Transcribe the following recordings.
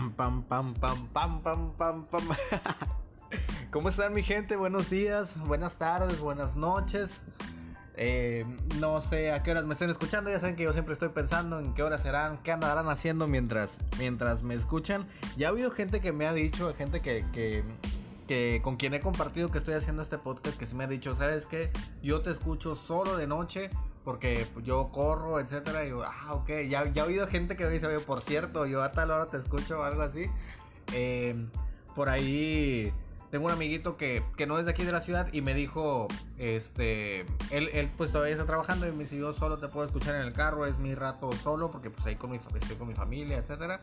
Pam, pam, pam, pam, pam, pam, pam, pam. ¿Cómo están mi gente? Buenos días, buenas tardes, buenas noches. Eh, no sé a qué horas me estén escuchando. Ya saben que yo siempre estoy pensando en qué horas serán, qué andarán haciendo mientras, mientras me escuchan. Ya ha habido gente que me ha dicho, gente que, que, que con quien he compartido que estoy haciendo este podcast, que se me ha dicho, ¿sabes qué? Yo te escucho solo de noche porque yo corro, etcétera, y digo, ah, ok, ya, ya he oído gente que me dice, oye, por cierto, yo a tal hora te escucho o algo así. Eh, por ahí tengo un amiguito que, que, no es de aquí de la ciudad y me dijo, este, él, él pues todavía está trabajando y me dice, yo solo te puedo escuchar en el carro, es mi rato solo, porque pues ahí con mi, estoy con mi familia, etcétera.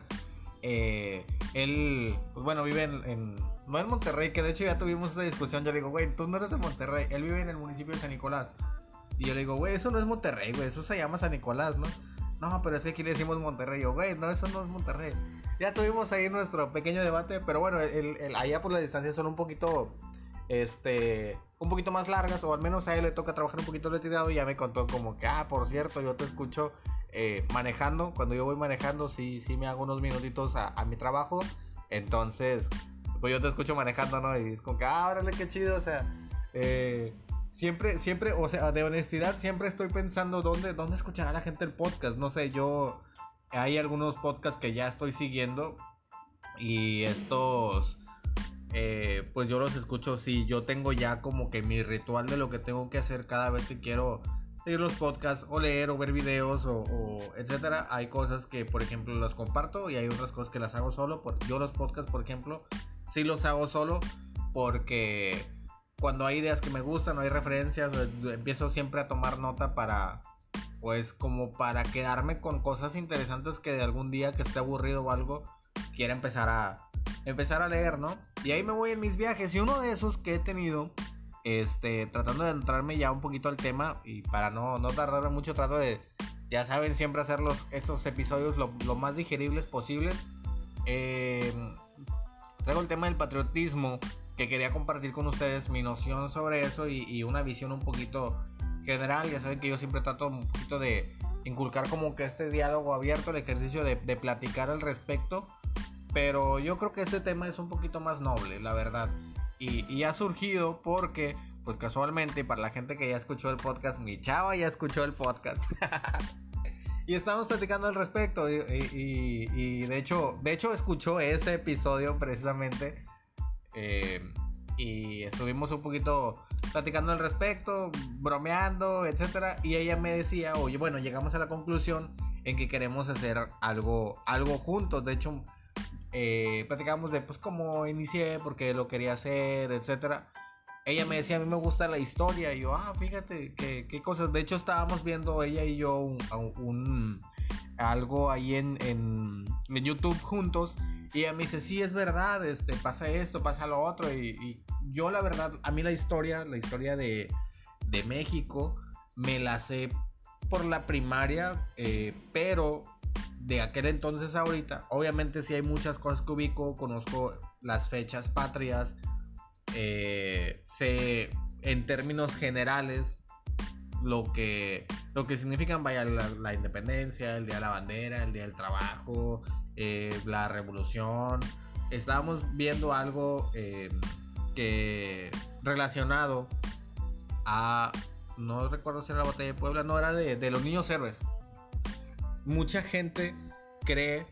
Eh, él, pues bueno, vive en, en, no en Monterrey, que de hecho ya tuvimos esta discusión, yo le digo, güey, tú no eres de Monterrey, él vive en el municipio de San Nicolás. Y yo le digo, güey, eso no es Monterrey, güey, eso se llama San Nicolás, ¿no? No, pero es que aquí le decimos Monterrey. Yo, güey, no, eso no es Monterrey. Ya tuvimos ahí nuestro pequeño debate, pero bueno, el, el, allá por las distancias son un poquito, este, un poquito más largas, o al menos a él le toca trabajar un poquito retirado y ya me contó como que, ah, por cierto, yo te escucho eh, manejando. Cuando yo voy manejando, sí, sí me hago unos minutitos a, a mi trabajo. Entonces, pues yo te escucho manejando, ¿no? Y es como que, ah, órale, qué chido, o sea, eh siempre, siempre, o sea, de honestidad, siempre estoy pensando dónde, dónde escuchará la gente el podcast. No sé, yo, hay algunos podcasts que ya estoy siguiendo y estos, eh, pues yo los escucho si yo tengo ya como que mi ritual de lo que tengo que hacer cada vez que quiero seguir los podcasts o leer o ver videos o, o etcétera. Hay cosas que, por ejemplo, las comparto y hay otras cosas que las hago solo. Yo los podcasts, por ejemplo, sí los hago solo porque cuando hay ideas que me gustan o hay referencias, eh, empiezo siempre a tomar nota para, pues como para quedarme con cosas interesantes que de algún día que esté aburrido o algo, quiera empezar a, empezar a leer, ¿no? Y ahí me voy en mis viajes y uno de esos que he tenido, este, tratando de entrarme ya un poquito al tema y para no, no tardarme mucho, trato de, ya saben, siempre hacer los, estos episodios lo, más digeribles posibles. Eh, traigo el tema del patriotismo que quería compartir con ustedes mi noción sobre eso y, una visión un poquito general. Ya saben que yo siempre trato un poquito de inculcar como que este diálogo abierto, el ejercicio de, platicar al respecto. Pero yo creo que este tema es un poquito más noble, la verdad. Y, ha surgido porque, pues casualmente, para la gente que ya escuchó el podcast, mi chava ya escuchó el podcast. y estamos platicando al respecto. Y, y, de hecho, de hecho escuchó ese episodio precisamente eh, y estuvimos un poquito platicando al respecto, bromeando, etcétera. Y ella me decía, oye, bueno, llegamos a la conclusión en que queremos hacer algo, algo juntos. De hecho, eh, platicamos de pues cómo inicié, porque lo quería hacer, etcétera. Ella me decía, a mí me gusta la historia. Y yo, ah, fíjate, qué, qué cosas. De hecho, estábamos viendo ella y yo un, algo ahí en, en, YouTube juntos y ella me dice, sí, es verdad, este, pasa esto, pasa lo otro. Y, yo la verdad, a mí la historia, la historia de, de México, me la sé por la primaria, eh, pero de aquel entonces ahorita, obviamente sí hay muchas cosas que ubico, conozco las fechas patrias, eh, sé en términos generales lo que, lo que significan vaya la, independencia, el día de la bandera, el día del trabajo, eh, la revolución. Estábamos viendo algo eh, que relacionado a, no recuerdo si era la batalla de Puebla, no era de, de los niños héroes. Mucha gente cree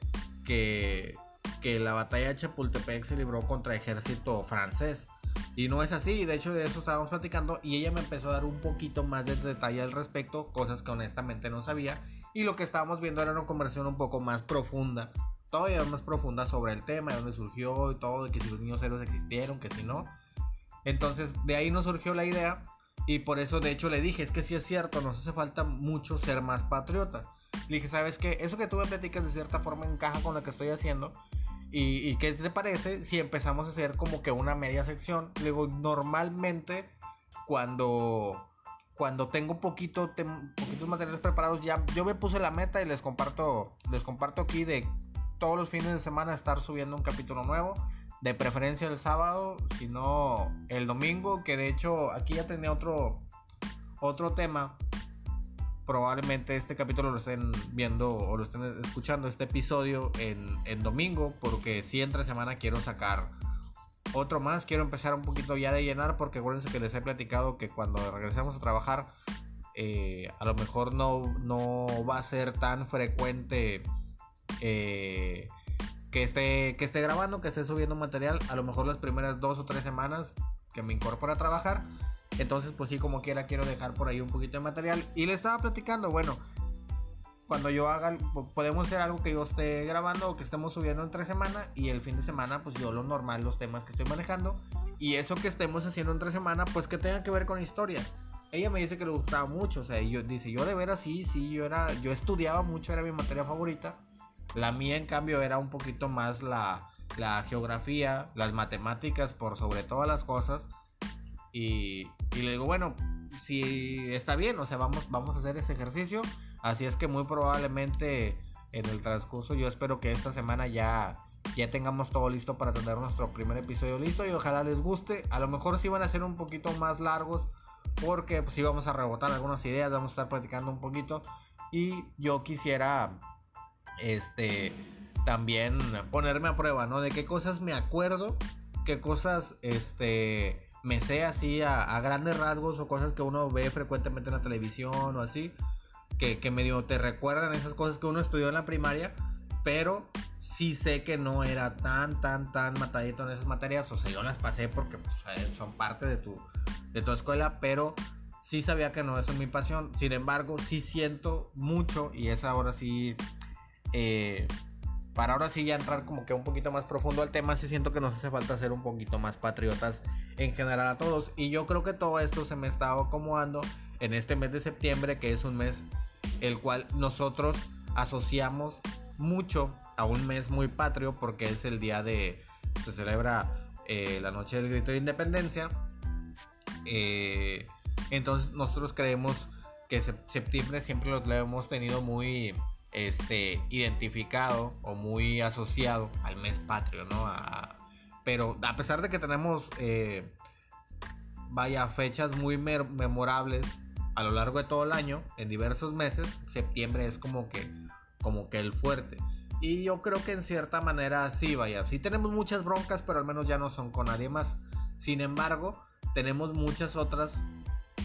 que, que la batalla de Chapultepec se libró contra ejército francés. Y no es así, de hecho de eso estábamos platicando y ella me empezó a dar un poquito más de detalle al respecto, cosas que honestamente no sabía. Y lo que estábamos viendo era una conversación un poco más profunda todavía más profunda sobre el tema, de dónde surgió y todo, de que si los niños héroes existieron, que si no. Entonces, de ahí nos surgió la idea y por eso de hecho le dije, es que si es cierto, nos hace falta mucho ser más patriotas. Le dije, ¿sabes qué? Eso que tú me platicas de cierta forma encaja con lo que estoy haciendo. ¿Y, qué te parece si empezamos a hacer como que una media sección? Luego, normalmente cuando cuando tengo poquito poquitos materiales preparados ya yo me puse la meta y les comparto les comparto aquí de todos los fines de semana estar subiendo un capítulo nuevo. De preferencia el sábado, si no el domingo, que de hecho aquí ya tenía otro, otro tema probablemente este capítulo lo estén viendo o lo estén escuchando, este episodio en, en domingo, porque si entre semana quiero sacar otro más. Quiero empezar un poquito ya de llenar, porque acuérdense que les he platicado que cuando regresemos a trabajar, eh, a lo mejor no, no va a ser tan frecuente eh, que, esté, que esté grabando, que esté subiendo material. A lo mejor las primeras dos o tres semanas que me incorpore a trabajar entonces, pues sí, como quiera, quiero dejar por ahí un poquito de material. Y le estaba platicando, bueno, cuando yo haga, podemos hacer algo que yo esté grabando o que estemos subiendo entre semana y el fin de semana, pues yo lo normal, los temas que estoy manejando. Y eso que estemos haciendo entre semana, pues que tenga que ver con historia. Ella me dice que le gustaba mucho, o sea, yo dice, yo de veras sí, sí, yo era, yo estudiaba mucho, era mi materia favorita. La mía, en cambio, era un poquito más la, la geografía, las matemáticas, por sobre todas las cosas. Y, le digo, bueno, si está bien, o sea, vamos, vamos a hacer ese ejercicio. Así es que muy probablemente en el transcurso yo espero que esta semana ya, ya tengamos todo listo para tener nuestro primer episodio listo y ojalá les guste. A lo mejor sí van a ser un poquito más largos porque pues sí vamos a rebotar algunas ideas, vamos a estar platicando un poquito y yo quisiera este también ponerme a prueba, ¿no? De qué cosas me acuerdo, qué cosas este me sé así a, grandes rasgos o cosas que uno ve frecuentemente en la televisión o así, que, que medio te recuerdan esas cosas que uno estudió en la primaria, pero sí sé que no era tan, tan, tan matadito en esas materias, o sea, yo las pasé porque pues, eh, son parte de tu, de tu escuela, pero sí sabía que no, eso es mi pasión, sin embargo, sí siento mucho, y es ahora sí... Eh, para ahora sí ya entrar como que un poquito más profundo al tema, sí siento que nos hace falta ser un poquito más patriotas en general a todos. Y yo creo que todo esto se me está acomodando en este mes de septiembre, que es un mes el cual nosotros asociamos mucho a un mes muy patrio, porque es el día de, se celebra eh, la noche del grito de independencia. Eh, entonces nosotros creemos que septiembre siempre lo hemos tenido muy este, identificado o muy asociado al mes patrio, ¿no? pero a pesar de que tenemos, eh, vaya, fechas muy memorables a lo largo de todo el año, en diversos meses, septiembre es como que, como que el fuerte. Y yo creo que en cierta manera sí, vaya, sí tenemos muchas broncas, pero al menos ya no son con nadie más. Sin embargo, tenemos muchas otras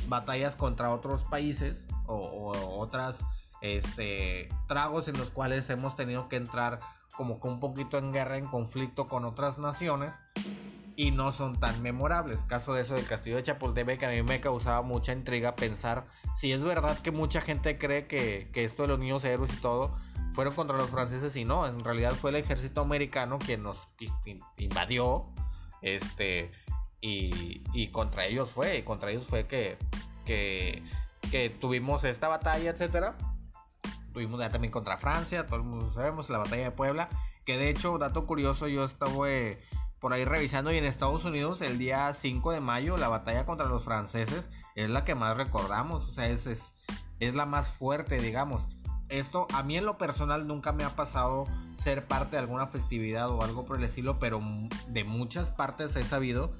batallas contra otros países o, o otras este, tragos en los cuales hemos tenido que entrar como que un poquito en guerra, en conflicto con otras naciones y no son tan memorables. Caso de eso del castillo de Chapultepec que a mí me causaba mucha intriga pensar si es verdad que mucha gente cree que, esto de los niños héroes y todo fueron contra los franceses y no, en realidad fue el ejército americano quien nos invadió este y, y contra ellos fue, y contra ellos fue que, que, que tuvimos esta batalla, etcétera tuvimos ya también contra Francia, todo el mundo sabemos, la batalla de Puebla, que de hecho, dato curioso, yo estaba por ahí revisando y en Estados Unidos el día 5 de mayo la batalla contra los franceses es la que más recordamos, o sea, es, es, es la más fuerte, digamos. Esto a mí en lo personal nunca me ha pasado ser parte de alguna festividad o algo por el estilo, pero de muchas partes he sabido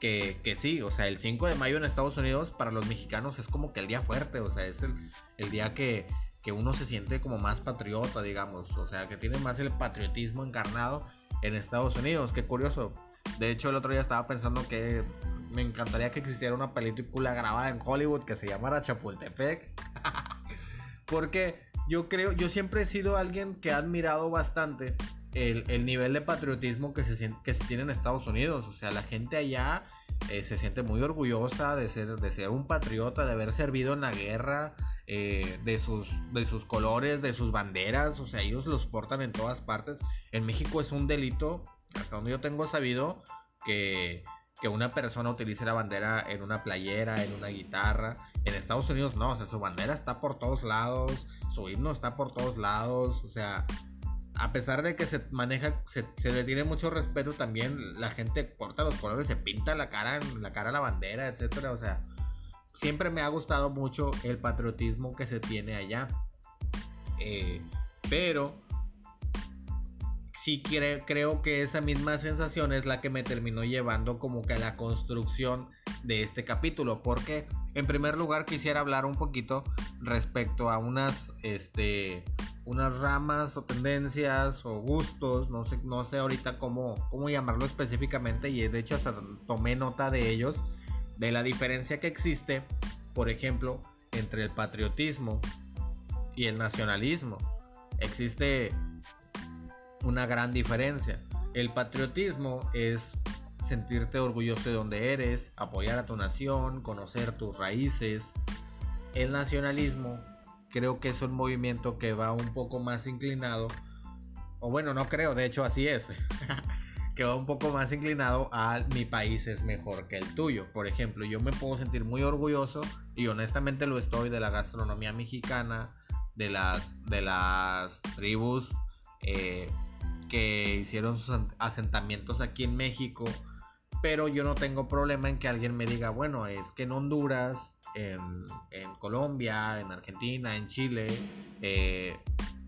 que, que, sí, o sea, el 5 de mayo en Estados Unidos para los mexicanos es como que el día fuerte, o sea, es el, el día que, que uno se siente como más patriota, digamos, o sea, que tiene más el patriotismo encarnado en Estados Unidos, qué curioso. De hecho, el otro día estaba pensando que me encantaría que existiera una película grabada en Hollywood que se llamara Chapultepec. Porque yo creo, yo siempre he sido alguien que ha admirado bastante el, nivel de patriotismo que se, que se tiene en Estados Unidos. O sea, la gente allá eh, se siente muy orgullosa de ser, de ser un patriota, de haber servido en la guerra, eh, de, sus, de sus colores, de sus banderas, o sea, ellos los portan en todas partes. En México es un delito, hasta donde yo tengo sabido, que, que una persona utilice la bandera en una playera, en una guitarra. En Estados Unidos no, o sea, su bandera está por todos lados, su himno está por todos lados, o sea, a pesar de que se maneja, se, le tiene mucho respeto también, la gente corta los colores, se pinta la cara, la cara a la bandera, etcétera, o sea, siempre me ha gustado mucho el patriotismo que se tiene allá. Eh, pero sí creo que esa misma sensación es la que me terminó llevando como que a la construcción de este capítulo, porque en primer lugar quisiera hablar un poquito respecto a unas, este, unas ramas o tendencias o gustos, no sé, no sé ahorita cómo, cómo llamarlo específicamente y de hecho hasta tomé nota de ellos, de la diferencia que existe, por ejemplo, entre el patriotismo y el nacionalismo. Existe una gran diferencia. El patriotismo es sentirte orgulloso de donde eres, apoyar a tu nación, conocer tus raíces. El nacionalismo creo que es un movimiento que va un poco más inclinado, o bueno, no creo, de hecho así es, que va un poco más inclinado a mi país es mejor que el tuyo. Por ejemplo, yo me puedo sentir muy orgulloso y honestamente lo estoy de la gastronomía mexicana, de las, de las tribus eh, que hicieron sus asentamientos aquí en México pero yo no tengo problema en que alguien me diga, bueno, es que en Honduras, en, Colombia, en Argentina, en Chile, eh,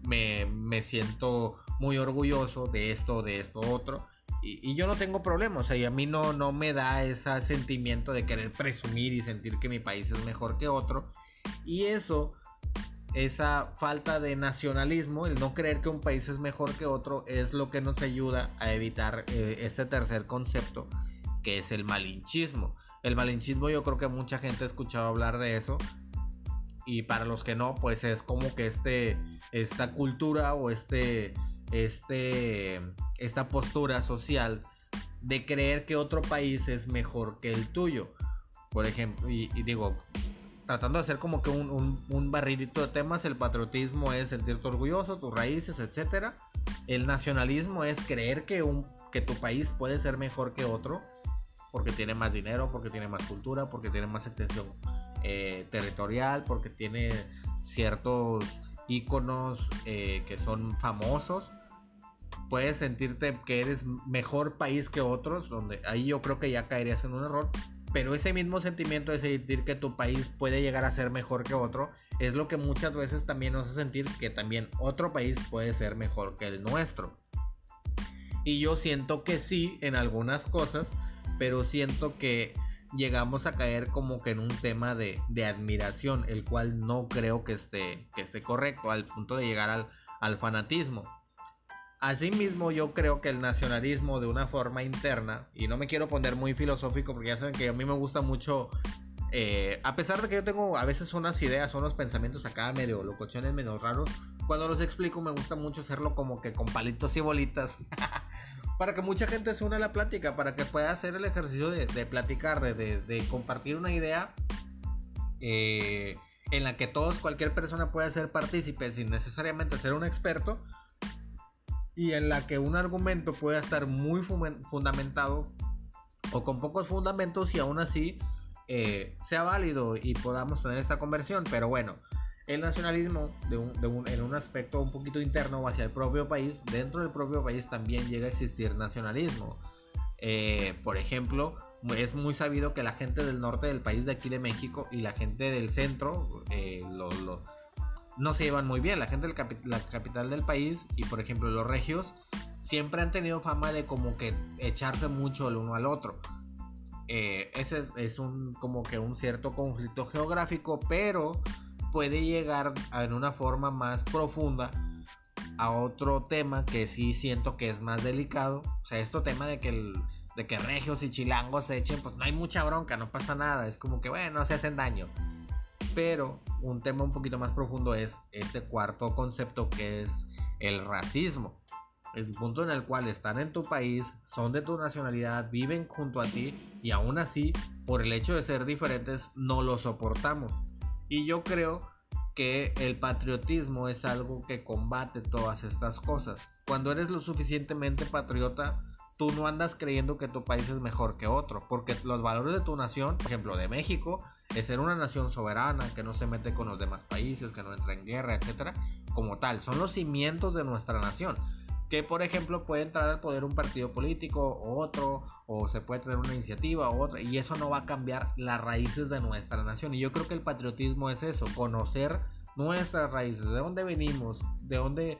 me, siento muy orgulloso de esto, de esto, otro. Y, yo no tengo problema, o sea, y a mí no, no me da ese sentimiento de querer presumir y sentir que mi país es mejor que otro. Y eso, esa falta de nacionalismo, el no creer que un país es mejor que otro, es lo que nos ayuda a evitar eh, este tercer concepto que es el malinchismo. El malinchismo yo creo que mucha gente ha escuchado hablar de eso. Y para los que no, pues es como que este, esta cultura o este, este, esta postura social de creer que otro país es mejor que el tuyo. Por ejemplo, y, digo, tratando de hacer como que un, un, barridito de temas, el patriotismo es sentirte orgulloso, tus raíces, etc. El nacionalismo es creer que, un, que tu país puede ser mejor que otro porque tiene más dinero, porque tiene más cultura, porque tiene más extensión eh, territorial, porque tiene ciertos iconos eh, que son famosos. Puedes sentirte que eres mejor país que otros, donde ahí yo creo que ya caerías en un error. Pero ese mismo sentimiento de sentir que tu país puede llegar a ser mejor que otro es lo que muchas veces también nos hace sentir que también otro país puede ser mejor que el nuestro. Y yo siento que sí en algunas cosas, pero siento que llegamos a caer como que en un tema de, admiración, el cual no creo que esté, que esté correcto, al punto de llegar al, al fanatismo. Asimismo, yo creo que el nacionalismo de una forma interna, y no me quiero poner muy filosófico porque ya saben que a mí me gusta mucho, eh, a pesar de que yo tengo a veces unas ideas, unos pensamientos acá medio locochones, menos raros, cuando los explico me gusta mucho hacerlo como que con palitos y bolitas. para que mucha gente se una a la plática, para que pueda hacer el ejercicio de, platicar, de, compartir una idea eh, en la que todos, cualquier persona pueda ser partícipe sin necesariamente ser un experto y en la que un argumento pueda estar muy fundamentado o con pocos fundamentos y aún así eh, sea válido y podamos tener esta conversión. Pero bueno, el nacionalismo en un aspecto un poquito interno hacia el propio país, dentro del propio país también llega a existir nacionalismo. Eh, por ejemplo, es muy sabido que la gente del norte del país de aquí de México y la gente del centro eh, no se llevan muy bien. La gente de la capital del país y por ejemplo los regios siempre han tenido fama de como que echarse mucho el uno al otro. Eh, ese es un como que un cierto conflicto geográfico, pero puede llegar en una forma más profunda a otro tema que sí siento que es más delicado. O sea, este tema de que el, de que regios y chilangos se echen, pues no hay mucha bronca, no pasa nada. Es como que, bueno, se hacen daño. Pero un tema un poquito más profundo es este cuarto concepto que es el racismo. El punto en el cual están en tu país, son de tu nacionalidad, viven junto a ti y aún así, por el hecho de ser diferentes, no lo soportamos. Y yo creo que el patriotismo es algo que combate todas estas cosas. Cuando eres lo suficientemente patriota, tú no andas creyendo que tu país es mejor que otro, porque los valores de tu nación, por ejemplo de México, es ser una nación soberana, que no se mete con los demás países, que no entra en guerra, etcétera, como tal, son los cimientos de nuestra nación que por ejemplo puede entrar al poder un partido político o otro, o se puede tener una iniciativa o otra, y eso no va a cambiar las raíces de nuestra nación. Y yo creo que el patriotismo es eso, conocer nuestras raíces, de dónde venimos, de dónde,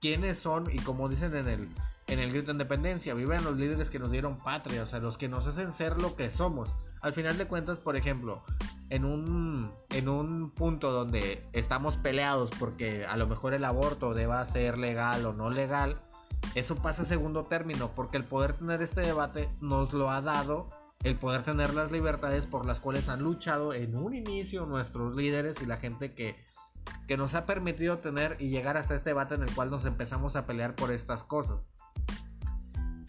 quiénes son, y como dicen en el, en el grito de independencia, viven los líderes que nos dieron patria, o sea, los que nos hacen ser lo que somos. al final de cuentas, por ejemplo, en un, en un punto donde estamos peleados porque a lo mejor el aborto deba ser legal o no legal, eso pasa a segundo término, porque el poder tener este debate nos lo ha dado el poder tener las libertades por las cuales han luchado en un inicio nuestros líderes y la gente que, que nos ha permitido tener y llegar hasta este debate en el cual nos empezamos a pelear por estas cosas.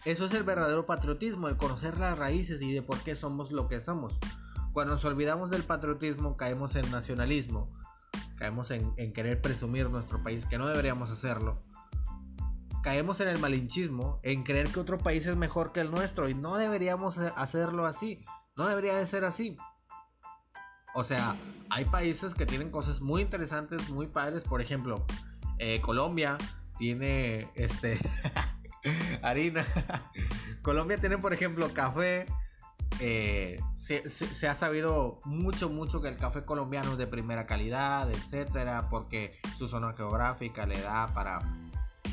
Eso es el verdadero patriotismo, el conocer las raíces y de por qué somos lo que somos. Cuando nos olvidamos del patriotismo caemos en nacionalismo, caemos en, querer presumir nuestro país, que no deberíamos hacerlo caemos en el malinchismo, en creer que otro país es mejor que el nuestro y no deberíamos hacerlo así, no debería de ser así. O sea, hay países que tienen cosas muy interesantes, muy padres, por ejemplo, eh, Colombia tiene este harina. Colombia tiene, por ejemplo, café. Eh, se, se, ha sabido mucho, mucho que el café colombiano es de primera calidad, etcétera, porque su zona geográfica le da para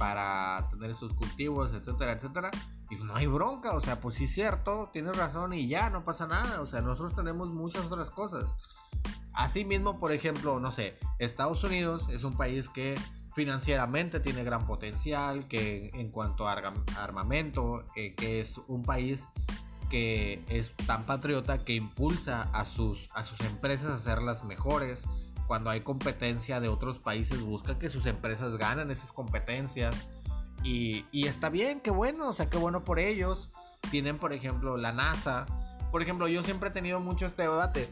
para tener sus cultivos, etcétera, etcétera. Y no hay bronca, o sea, pues sí es cierto, tienes razón y ya, no pasa nada. O sea, nosotros tenemos muchas otras cosas. Asimismo, por ejemplo, no sé, Estados Unidos es un país que financieramente tiene gran potencial, que en cuanto a armamento, eh, que es un país que es tan patriota que impulsa a sus, a sus empresas a hacerlas mejores, cuando hay competencia de otros países busca que sus empresas ganen esas competencias. Y, está bien, qué bueno, o sea, qué bueno por ellos. Tienen, por ejemplo, la NASA. Por ejemplo, yo siempre he tenido mucho este debate.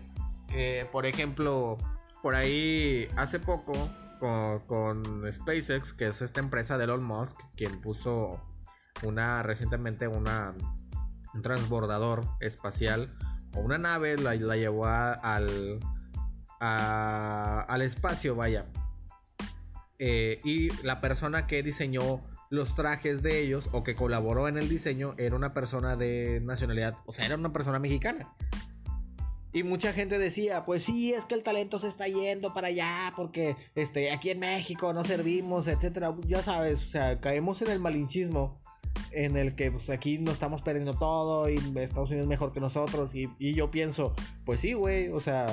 por ejemplo, por ahí hace poco con, SpaceX, que es esta empresa de Elon Musk, quien puso una recientemente una, un transbordador espacial o una nave, la, la llevó al, al espacio, vaya. Eh, y la persona que diseñó los trajes de ellos o que colaboró en el diseño era una persona de nacionalidad, o sea, era una persona mexicana. Y mucha gente decía, pues sí, es que el talento se está yendo para allá porque este, aquí en México no servimos, etcétera. Ya sabes, o sea, caemos en el malinchismo en el que pues, aquí no estamos perdiendo todo y Estados Unidos es mejor que nosotros. Y, y yo pienso, pues sí, güey, o sea,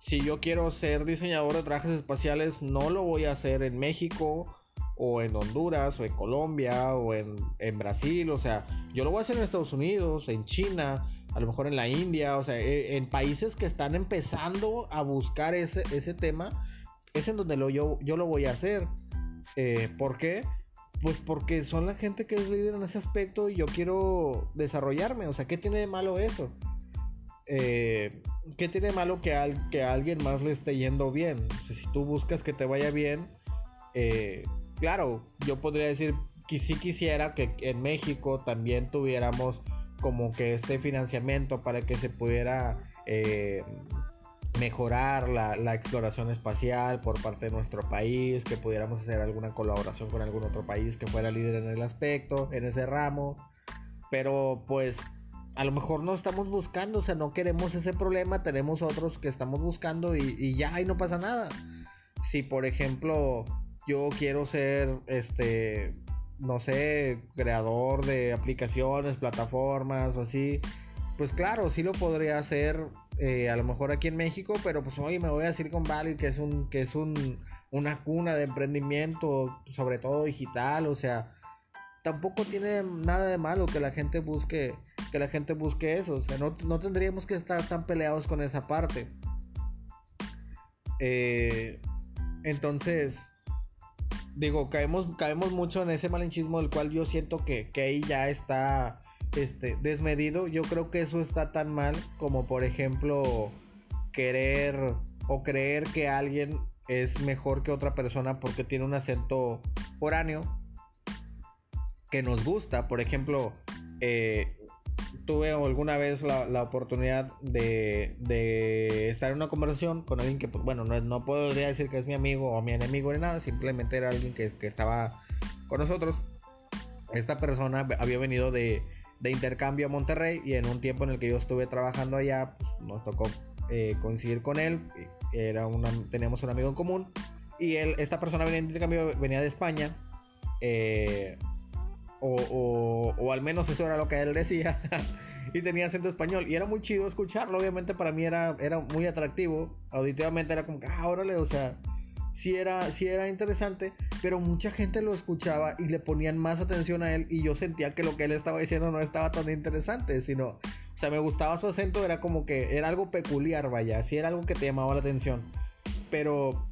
si yo quiero ser diseñador de trajes espaciales, no lo voy a hacer en México o en Honduras o en Colombia o en, Brasil, o sea, yo lo voy a hacer en Estados Unidos, en China, a lo mejor en la India, o sea, e, en países que están empezando a buscar ese, ese tema, es en donde lo, yo, yo lo voy a hacer. Eh, ¿Por qué? Pues porque son la gente que es líder en ese aspecto y yo quiero desarrollarme, o sea, ¿qué tiene de malo eso? eh, ¿qué tiene malo que, que a alguien más le esté yendo bien? si tú buscas que te vaya bien, eh, claro, yo podría decir que sí quisiera que en México también tuviéramos como que este financiamiento para que se pudiera eh, mejorar la, exploración espacial por parte de nuestro país, que pudiéramos hacer alguna colaboración con algún otro país que fuera líder en el aspecto, en ese ramo. Pero pues a lo mejor no estamos buscando, o sea, no queremos ese problema, tenemos otros que estamos buscando y, ya, y no pasa nada. Si, por ejemplo, yo quiero ser, este, no sé, creador de aplicaciones, plataformas o así, pues claro, sí lo podría hacer eh, a lo mejor aquí en México, pero pues oye, me voy a Silicon Valley, que es un, que es un, una cuna de emprendimiento, sobre todo digital, o sea, tampoco tiene nada de malo que la gente busque que la gente busque eso o sea no, tendríamos que estar tan peleados con esa parte. Eh, entonces digo caemos caemos mucho en ese malinchismo del cual yo siento que, que ahí ya está este desmedido yo creo que eso está tan mal como por ejemplo querer o creer que alguien es mejor que otra persona porque tiene un acento foráneo que nos gusta. Por ejemplo, eh, tuve alguna vez la, oportunidad de, estar en una conversación con alguien que, pues, bueno, no, no podría decir que es mi amigo o mi enemigo ni nada, simplemente era alguien que, estaba con nosotros. Esta persona había venido de, intercambio a Monterrey y en un tiempo en el que yo estuve trabajando allá, pues, nos tocó eh, coincidir con él. Era una, teníamos un amigo en común y él, esta persona venía de intercambio, venía de España. Eh, o, o, al menos eso era lo que él decía. y tenía acento español. Y era muy chido escucharlo, obviamente para mí era, era muy atractivo. Auditivamente era como que, ah, órale, o sea, sí era, sí era interesante, pero mucha gente lo escuchaba y le ponían más atención a él y yo sentía que lo que él estaba diciendo no estaba tan interesante, sino, o sea, me gustaba su acento, era como que era algo peculiar, vaya, sí era algo que te llamaba la atención, pero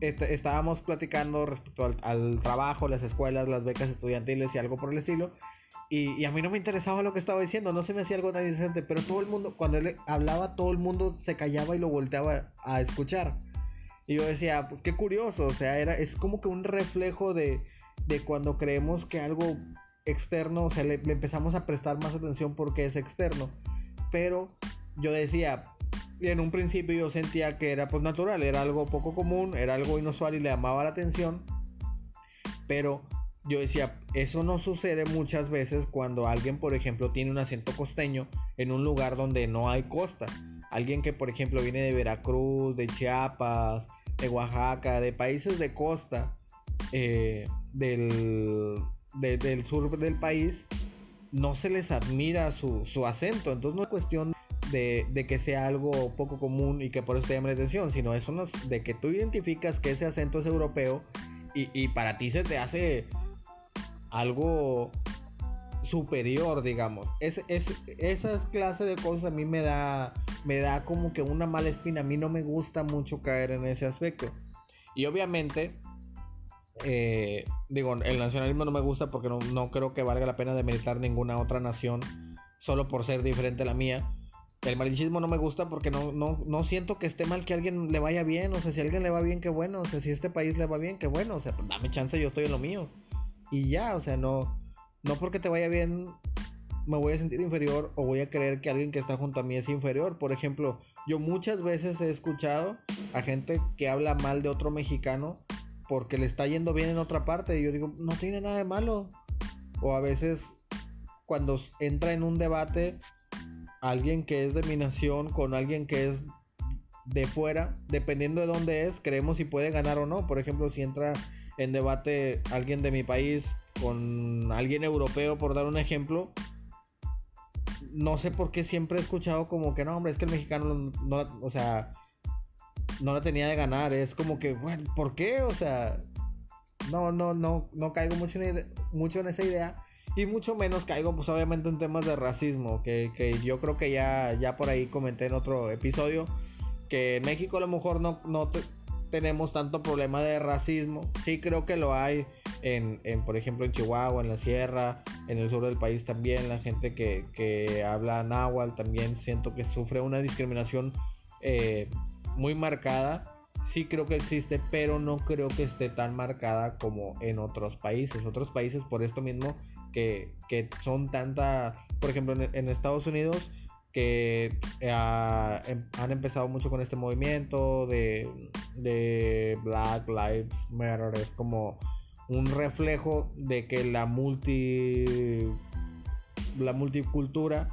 estábamos platicando respecto al, trabajo, las escuelas, las becas estudiantiles y algo por el estilo. Y, a mí no me interesaba lo que estaba diciendo, no se me hacía algo tan interesante, pero todo el mundo, cuando él hablaba, todo el mundo se callaba y lo volteaba a escuchar. Y yo decía, pues qué curioso, o sea, era, es como que un reflejo de, de cuando creemos que algo externo, o sea, le, empezamos a prestar más atención porque es externo. Pero yo decía, en un principio yo sentía que era pues natural, era algo poco común, era algo inusual y le llamaba la atención. Pero yo decía, eso no sucede muchas veces cuando alguien, por ejemplo, tiene un acento costeño en un lugar donde no hay costa. Alguien que, por ejemplo, viene de Veracruz, de Chiapas, de Oaxaca, de países de costa eh, del, del sur del país, no se les admira su, acento. Entonces no es cuestión de, que sea algo poco común y que por eso te llame la atención, sino es de que tú identificas que ese acento es europeo y, y para ti se te hace algo superior, digamos. Es, es, esas clases de cosas a mí me da, me da como que una mala espina. A mí no me gusta mucho caer en ese aspecto. Y obviamente, eh, digo, el nacionalismo no me gusta porque no, creo que valga la pena demeritar ninguna otra nación solo por ser diferente a la mía. El malinchismo no me gusta porque no, no, no siento que esté mal que alguien le vaya bien. O sea, si a alguien le va bien, qué bueno. O sea, si este país le va bien, qué bueno. O sea, pues dame chance, yo estoy en lo mío. Y ya, o sea, no no porque te vaya bien me voy a sentir inferior o voy a creer que alguien que está junto a mí es inferior. Por ejemplo, yo muchas veces he escuchado a gente que habla mal de otro mexicano porque le está yendo bien en otra parte y yo digo, no tiene nada de malo. O a veces cuando entra en un debate alguien que es de mi nación con alguien que es de fuera, dependiendo de dónde es, creemos si puede ganar o no. Por ejemplo, si entra en debate alguien de mi país con alguien europeo, por dar un ejemplo, no sé por qué siempre he escuchado como que no, hombre, es que el mexicano no, o sea, no la tenía de ganar. Es como que, bueno, ¿por qué? O sea, no, no, no, no caigo mucho en, mucho en esa idea. Y mucho menos caigo, pues obviamente, en temas de racismo. Que, que yo creo que ya, ya por ahí comenté en otro episodio. Que en México a lo mejor no, no, tenemos tanto problema de racismo. Sí creo que lo hay en, por ejemplo, en Chihuahua, en la sierra, en el sur del país también. La gente que, habla náhuatl también siento que sufre una discriminación eh, muy marcada. Sí creo que existe, pero no creo que esté tan marcada como en otros países. Otros países por esto mismo que, son tanta, por ejemplo, en Estados Unidos que eh, em, han empezado mucho con este movimiento de, Black Lives Matter. Es como un reflejo de que la multi la multicultura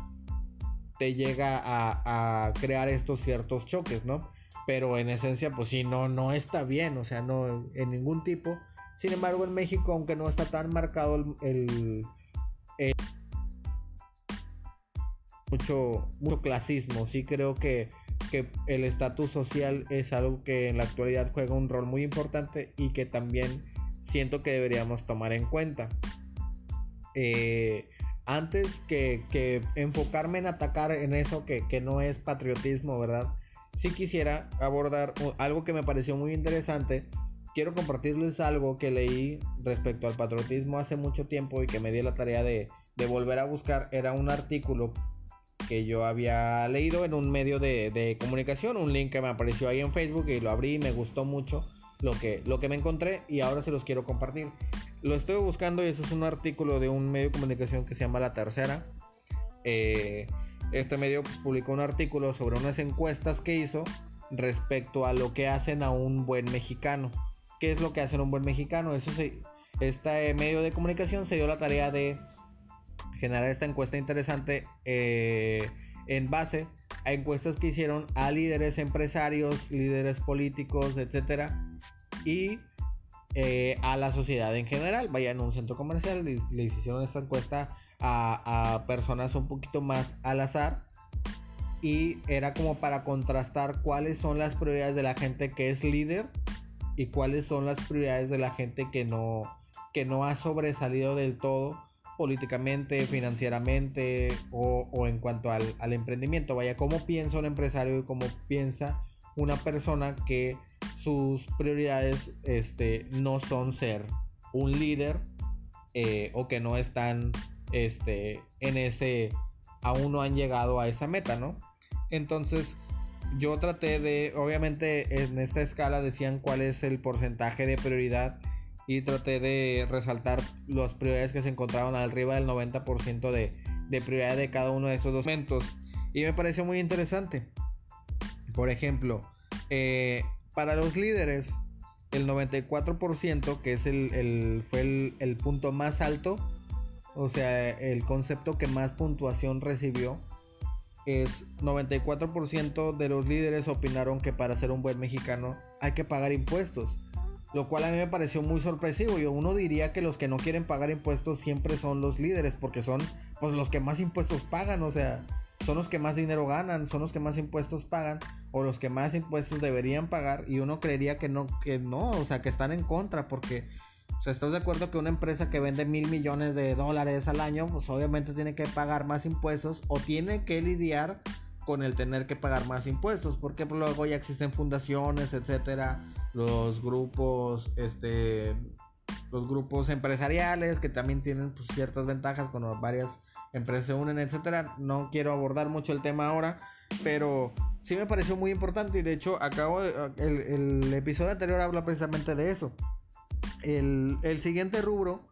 te llega a, crear estos ciertos choques, ¿no? Pero en esencia, pues sí, no, no está bien, o sea, no en ningún tipo. Sin embargo, en México, aunque no está tan marcado el mucho, mucho clasismo. Sí creo que, que el estatus social es algo que en la actualidad juega un rol muy importante y que también siento que deberíamos tomar en cuenta. Eh, antes que, enfocarme en atacar en eso que, que, no es patriotismo, ¿verdad? Si quisiera abordar algo que me pareció muy interesante. Quiero compartirles algo que leí respecto al patriotismo hace mucho tiempo y que me di la tarea de, volver a buscar. Era un artículo que yo había leído en un medio de, comunicación, un link que me apareció ahí en Facebook y lo abrí y me gustó mucho lo que, lo que me encontré y ahora se los quiero compartir. Lo estoy buscando y eso es un artículo de un medio de comunicación que se llama La Tercera. Eh, este medio pues, publicó un artículo sobre unas encuestas que hizo respecto a lo que hacen a un buen mexicano. ¿Qué es lo que hacen a un buen mexicano? Eso este medio de comunicación se dio la tarea de generar esta encuesta interesante eh, en base a encuestas que hicieron a líderes empresarios, líderes políticos, etcétera, y eh, a la sociedad en general. Vayan a un centro comercial, les, hicieron esta encuesta a, a personas un poquito más al azar y era como para contrastar cuáles son las prioridades de la gente que es líder y cuáles son las prioridades de la gente que no, que no ha sobresalido del todo políticamente, financieramente o, en cuanto al, al, emprendimiento. Vaya, cómo piensa un empresario y cómo piensa una persona que sus prioridades este, no son ser un líder eh, o que no están este, en ese, aún no han llegado a esa meta, ¿no? Entonces, yo traté de, obviamente en esta escala decían cuál es el porcentaje de prioridad y traté de resaltar las prioridades que se encontraban arriba del 90% de, de prioridad de cada uno de esos dos momentos. Y me pareció muy interesante. Por ejemplo, eh, para los líderes, el 94%, que es el, fue el punto más alto, o sea, el concepto que más puntuación recibió, es 94% de los líderes opinaron que para ser un buen mexicano hay que pagar impuestos. Lo cual a mí me pareció muy sorpresivo. Yo uno diría que los que no quieren pagar impuestos siempre son los líderes porque son pues los que más impuestos pagan, o sea, son los que más dinero ganan, son los que más impuestos pagan o los que más impuestos deberían pagar y uno creería que no que no, o sea, que están en contra porque sea, ¿estás de acuerdo que una empresa que vende mil millones de dólares al año, pues obviamente tiene que pagar más impuestos o tiene que lidiar con el tener que pagar más impuestos? Porque pues, luego ya existen fundaciones, etcétera, los grupos, este, los grupos empresariales que también tienen pues, ciertas ventajas cuando varias empresas se unen, etcétera. No quiero abordar mucho el tema ahora, pero sí me pareció muy importante y de hecho acabo el, el episodio anterior habla precisamente de eso el, siguiente rubro,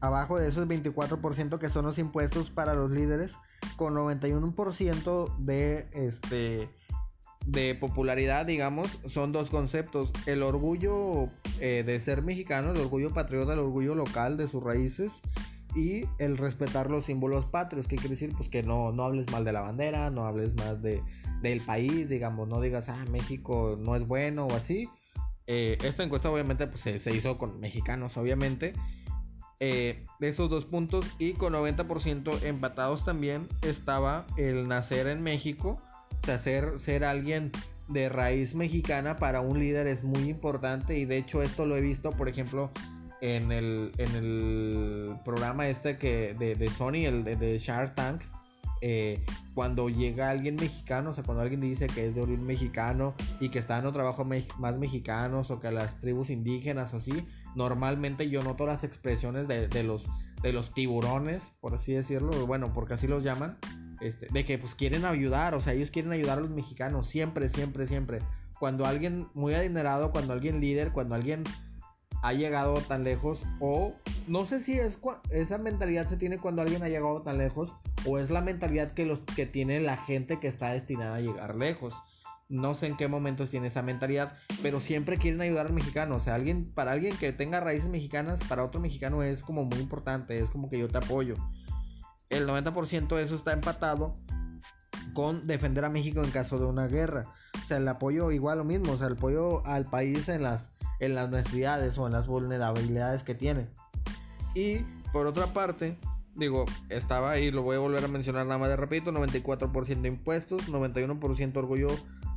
abajo de esos 24% que son los impuestos para los líderes, con 91% de este de popularidad, digamos, son dos conceptos. El orgullo eh, de ser mexicano, el orgullo patriota, el orgullo local de sus raíces y el respetar los símbolos patrios. ¿Qué quiere decir? Pues que no, no hables mal de la bandera, no hables más de, del país, digamos, no digas, ah, México no es bueno o así. Eh, esta encuesta obviamente pues, se, hizo con mexicanos, obviamente. Eh, de esos dos puntos y con 90% empatados también estaba el nacer en México. O sea, ser, alguien de raíz mexicana para un líder es muy importante y de hecho esto lo he visto, por ejemplo, en el, en el programa este que de, de Sony, el de, de Shark Tank, eh, cuando llega alguien mexicano, o sea, cuando alguien dice que es de origen mexicano y que está en trabajo más mexicanos o que las tribus indígenas o así, normalmente yo noto las expresiones de, los, de los tiburones, por así decirlo, bueno, porque así los llaman, este, de que pues quieren ayudar, o sea, ellos quieren ayudar a los mexicanos, siempre, siempre, siempre. Cuando alguien muy adinerado, cuando alguien líder, cuando alguien ha llegado tan lejos o no sé si es esa mentalidad se tiene cuando alguien ha llegado tan lejos o es la mentalidad que los que tiene la gente que está destinada a llegar lejos. No sé en qué momentos tiene esa mentalidad, pero siempre quieren ayudar al mexicano. O sea, alguien, para alguien que tenga raíces mexicanas, para otro mexicano es como muy importante, es como que yo te apoyo. El 90% de eso está empatado con defender a México en caso de una guerra. El apoyo igual lo mismo, o sea, el apoyo al país en las en las necesidades o en las vulnerabilidades que tiene. Y por otra parte, digo, estaba ahí, lo voy a volver a mencionar nada más de repito, 94% de impuestos, 91% orgullo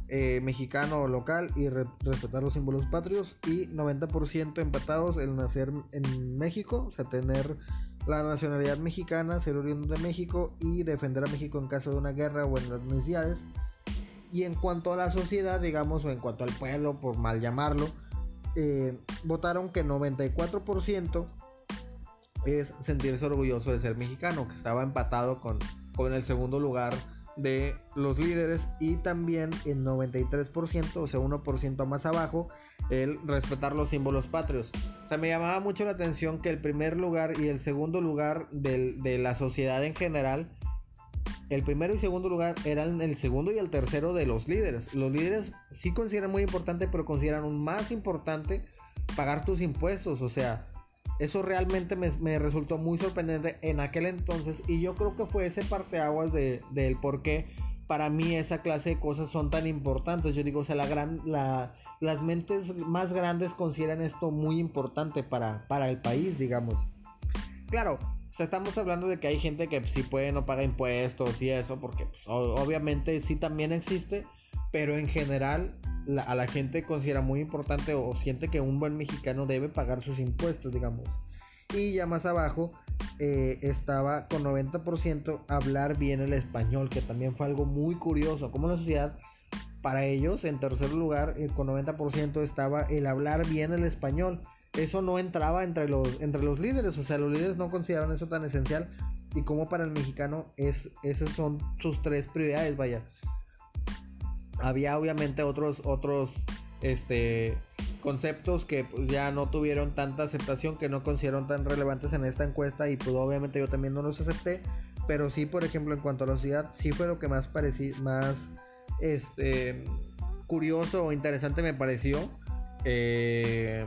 eh, mexicano o local y respetar los símbolos patrios y 90% empatados el nacer en México, o sea, tener la nacionalidad mexicana, ser oriundo de México y defender a México en caso de una guerra o en las necesidades. Y en cuanto a la sociedad, digamos, o en cuanto al pueblo, por mal llamarlo, eh, votaron que 94% es sentirse orgulloso de ser mexicano, que estaba empatado con, con el segundo lugar de los líderes y también en 93%, o sea, 1% más abajo, el respetar los símbolos patrios. O sea, me llamaba mucho la atención que el primer lugar y el segundo lugar de la sociedad en general el primero y segundo lugar eran el segundo y el tercero de los líderes. Los líderes sí consideran muy importante, pero consideran más importante pagar tus impuestos. O sea, eso realmente me, resultó muy sorprendente en aquel entonces. Y yo creo que fue ese parteaguas de, del por qué para mí esa clase de cosas son tan importantes. Yo digo, o sea, la gran, la, las mentes más grandes consideran esto muy importante para, para el país, digamos. Claro, estamos hablando de que hay gente que sí puede no pagar impuestos y eso, porque pues, obviamente sí también existe, pero en general a la gente considera muy importante o siente que un buen mexicano debe pagar sus impuestos, digamos. Y ya más abajo eh, estaba con 90% hablar bien el español, que también fue algo muy curioso, como la sociedad para ellos, en tercer lugar, eh, con 90% estaba el hablar bien el español. Eso no entraba entre los, entre los líderes, o sea, los líderes no consideraban eso tan esencial. Y como para el mexicano, es, esas son sus tres prioridades, vaya. Había obviamente otros, otros este, conceptos que pues, ya no tuvieron tanta aceptación, que no consideraron tan relevantes en esta encuesta y pues obviamente yo también no los acepté. Pero sí, por ejemplo, en cuanto a la ciudad, sí fue lo que más pareció, más este, curioso o interesante me pareció. Eh,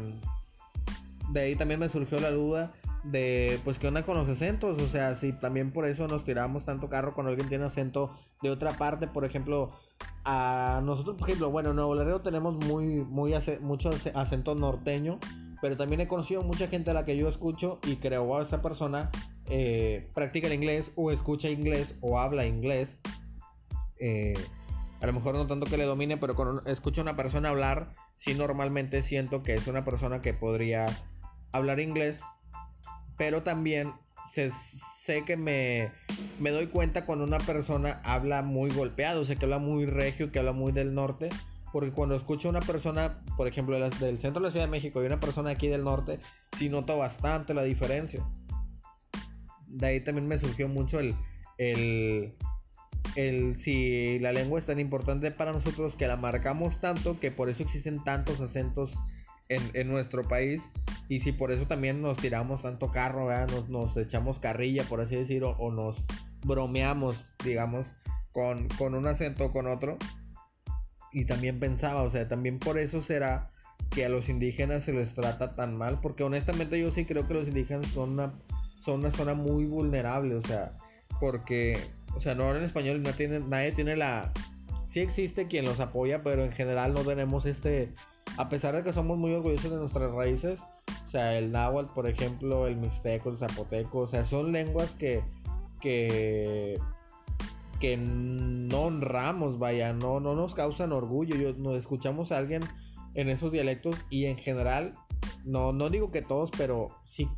de ahí también me surgió la duda de, pues, ¿qué onda con los acentos? O sea, si también por eso nos tiramos tanto carro cuando alguien tiene acento de otra parte, por ejemplo, a nosotros, por ejemplo, bueno, en Nuevo Laredo tenemos muy, muy mucho acento norteño, pero también he conocido mucha gente a la que yo escucho y creo, wow, esta persona eh, practica el inglés o escucha inglés o habla inglés. Eh, a lo mejor no tanto que le domine, pero cuando escucho a una persona hablar, sí normalmente siento que es una persona que podría hablar inglés, pero también sé que me, me doy cuenta cuando una persona habla muy golpeado, o sea, que habla muy regio, que habla muy del norte, porque cuando escucho a una persona, por ejemplo, del centro de la Ciudad de México y una persona aquí del norte, sí noto bastante la diferencia. De ahí también me surgió mucho el, el, el si la lengua es tan importante para nosotros que la marcamos tanto que por eso existen tantos acentos en, nuestro país y si por eso también nos tiramos tanto carro, nos, nos, echamos carrilla, por así decirlo, o nos bromeamos, digamos, con, con un acento o con otro. Y también pensaba, o sea, también por eso será que a los indígenas se les trata tan mal, porque honestamente yo sí creo que los indígenas son una, son una zona muy vulnerable, o sea, porque o sea, no hablan español, no tienen, nadie tiene la... Sí existe quien los apoya, pero en general no tenemos este... A pesar de que somos muy orgullosos de nuestras raíces, o sea, el náhuatl, por ejemplo, el mixteco, el zapoteco, o sea, son lenguas que... que que no honramos, vaya, no, no nos causan orgullo. Yo, nos escuchamos a alguien en esos dialectos y en general, no, no digo que todos, pero sí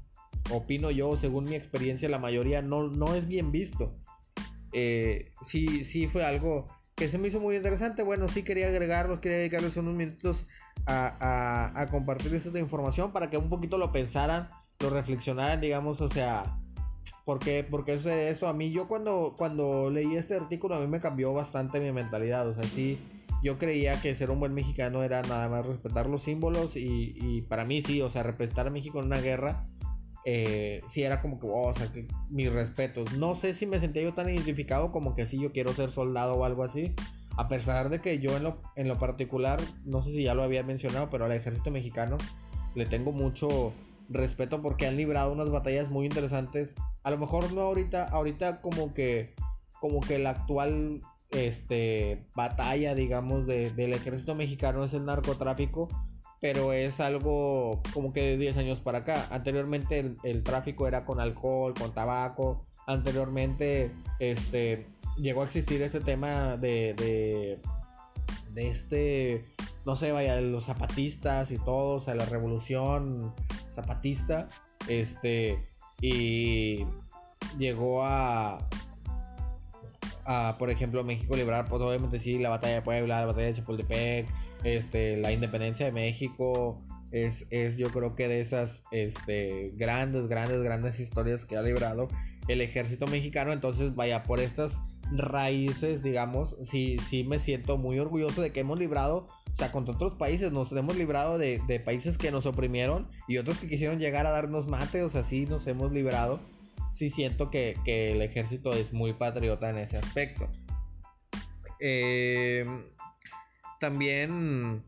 opino yo, según mi experiencia, la mayoría no, no es bien visto eh, sí, sí fue algo que se me hizo muy interesante. Bueno, sí quería agregarlos, quería dedicarles unos minutos a, a, compartir esta información para que un poquito lo pensaran, lo reflexionaran, digamos, o sea, porque, porque eso, eso a mí, yo cuando, cuando leí este artículo, a mí me cambió bastante mi mentalidad, o sea, sí, yo creía que ser un buen mexicano era nada más respetar los símbolos y, y para mí sí, o sea, representar a México en una guerra eh, sí era como que, oh, o sea, que mis respetos. No sé si me sentía yo tan identificado como que sí, yo quiero ser soldado o algo así. A pesar de que yo en lo, en lo particular, no sé si ya lo había mencionado, pero al ejército mexicano le tengo mucho respeto porque han librado unas batallas muy interesantes. A lo mejor no ahorita, ahorita como que, como que la actual este, batalla, digamos, de, del ejército mexicano es el narcotráfico pero es algo como que de 10 años para acá. Anteriormente el, tráfico era con alcohol, con tabaco. Anteriormente este, llegó a existir este tema de, de, de este, no sé, vaya, los zapatistas y todo, o sea, la revolución zapatista. Este, y llegó a, a por ejemplo, México librar, pues obviamente sí, la batalla de Puebla, la batalla de Chapultepec este, la independencia de México es, es yo creo que de esas este, grandes, grandes, grandes historias que ha librado el ejército mexicano. Entonces, vaya, por estas raíces, digamos, sí, sí me siento muy orgulloso de que hemos librado, o sea, contra otros países, nos hemos librado de, países que nos oprimieron y otros que quisieron llegar a darnos mate, o sea, sí nos hemos librado. Sí siento que, el ejército es muy patriota en ese aspecto. Eh, también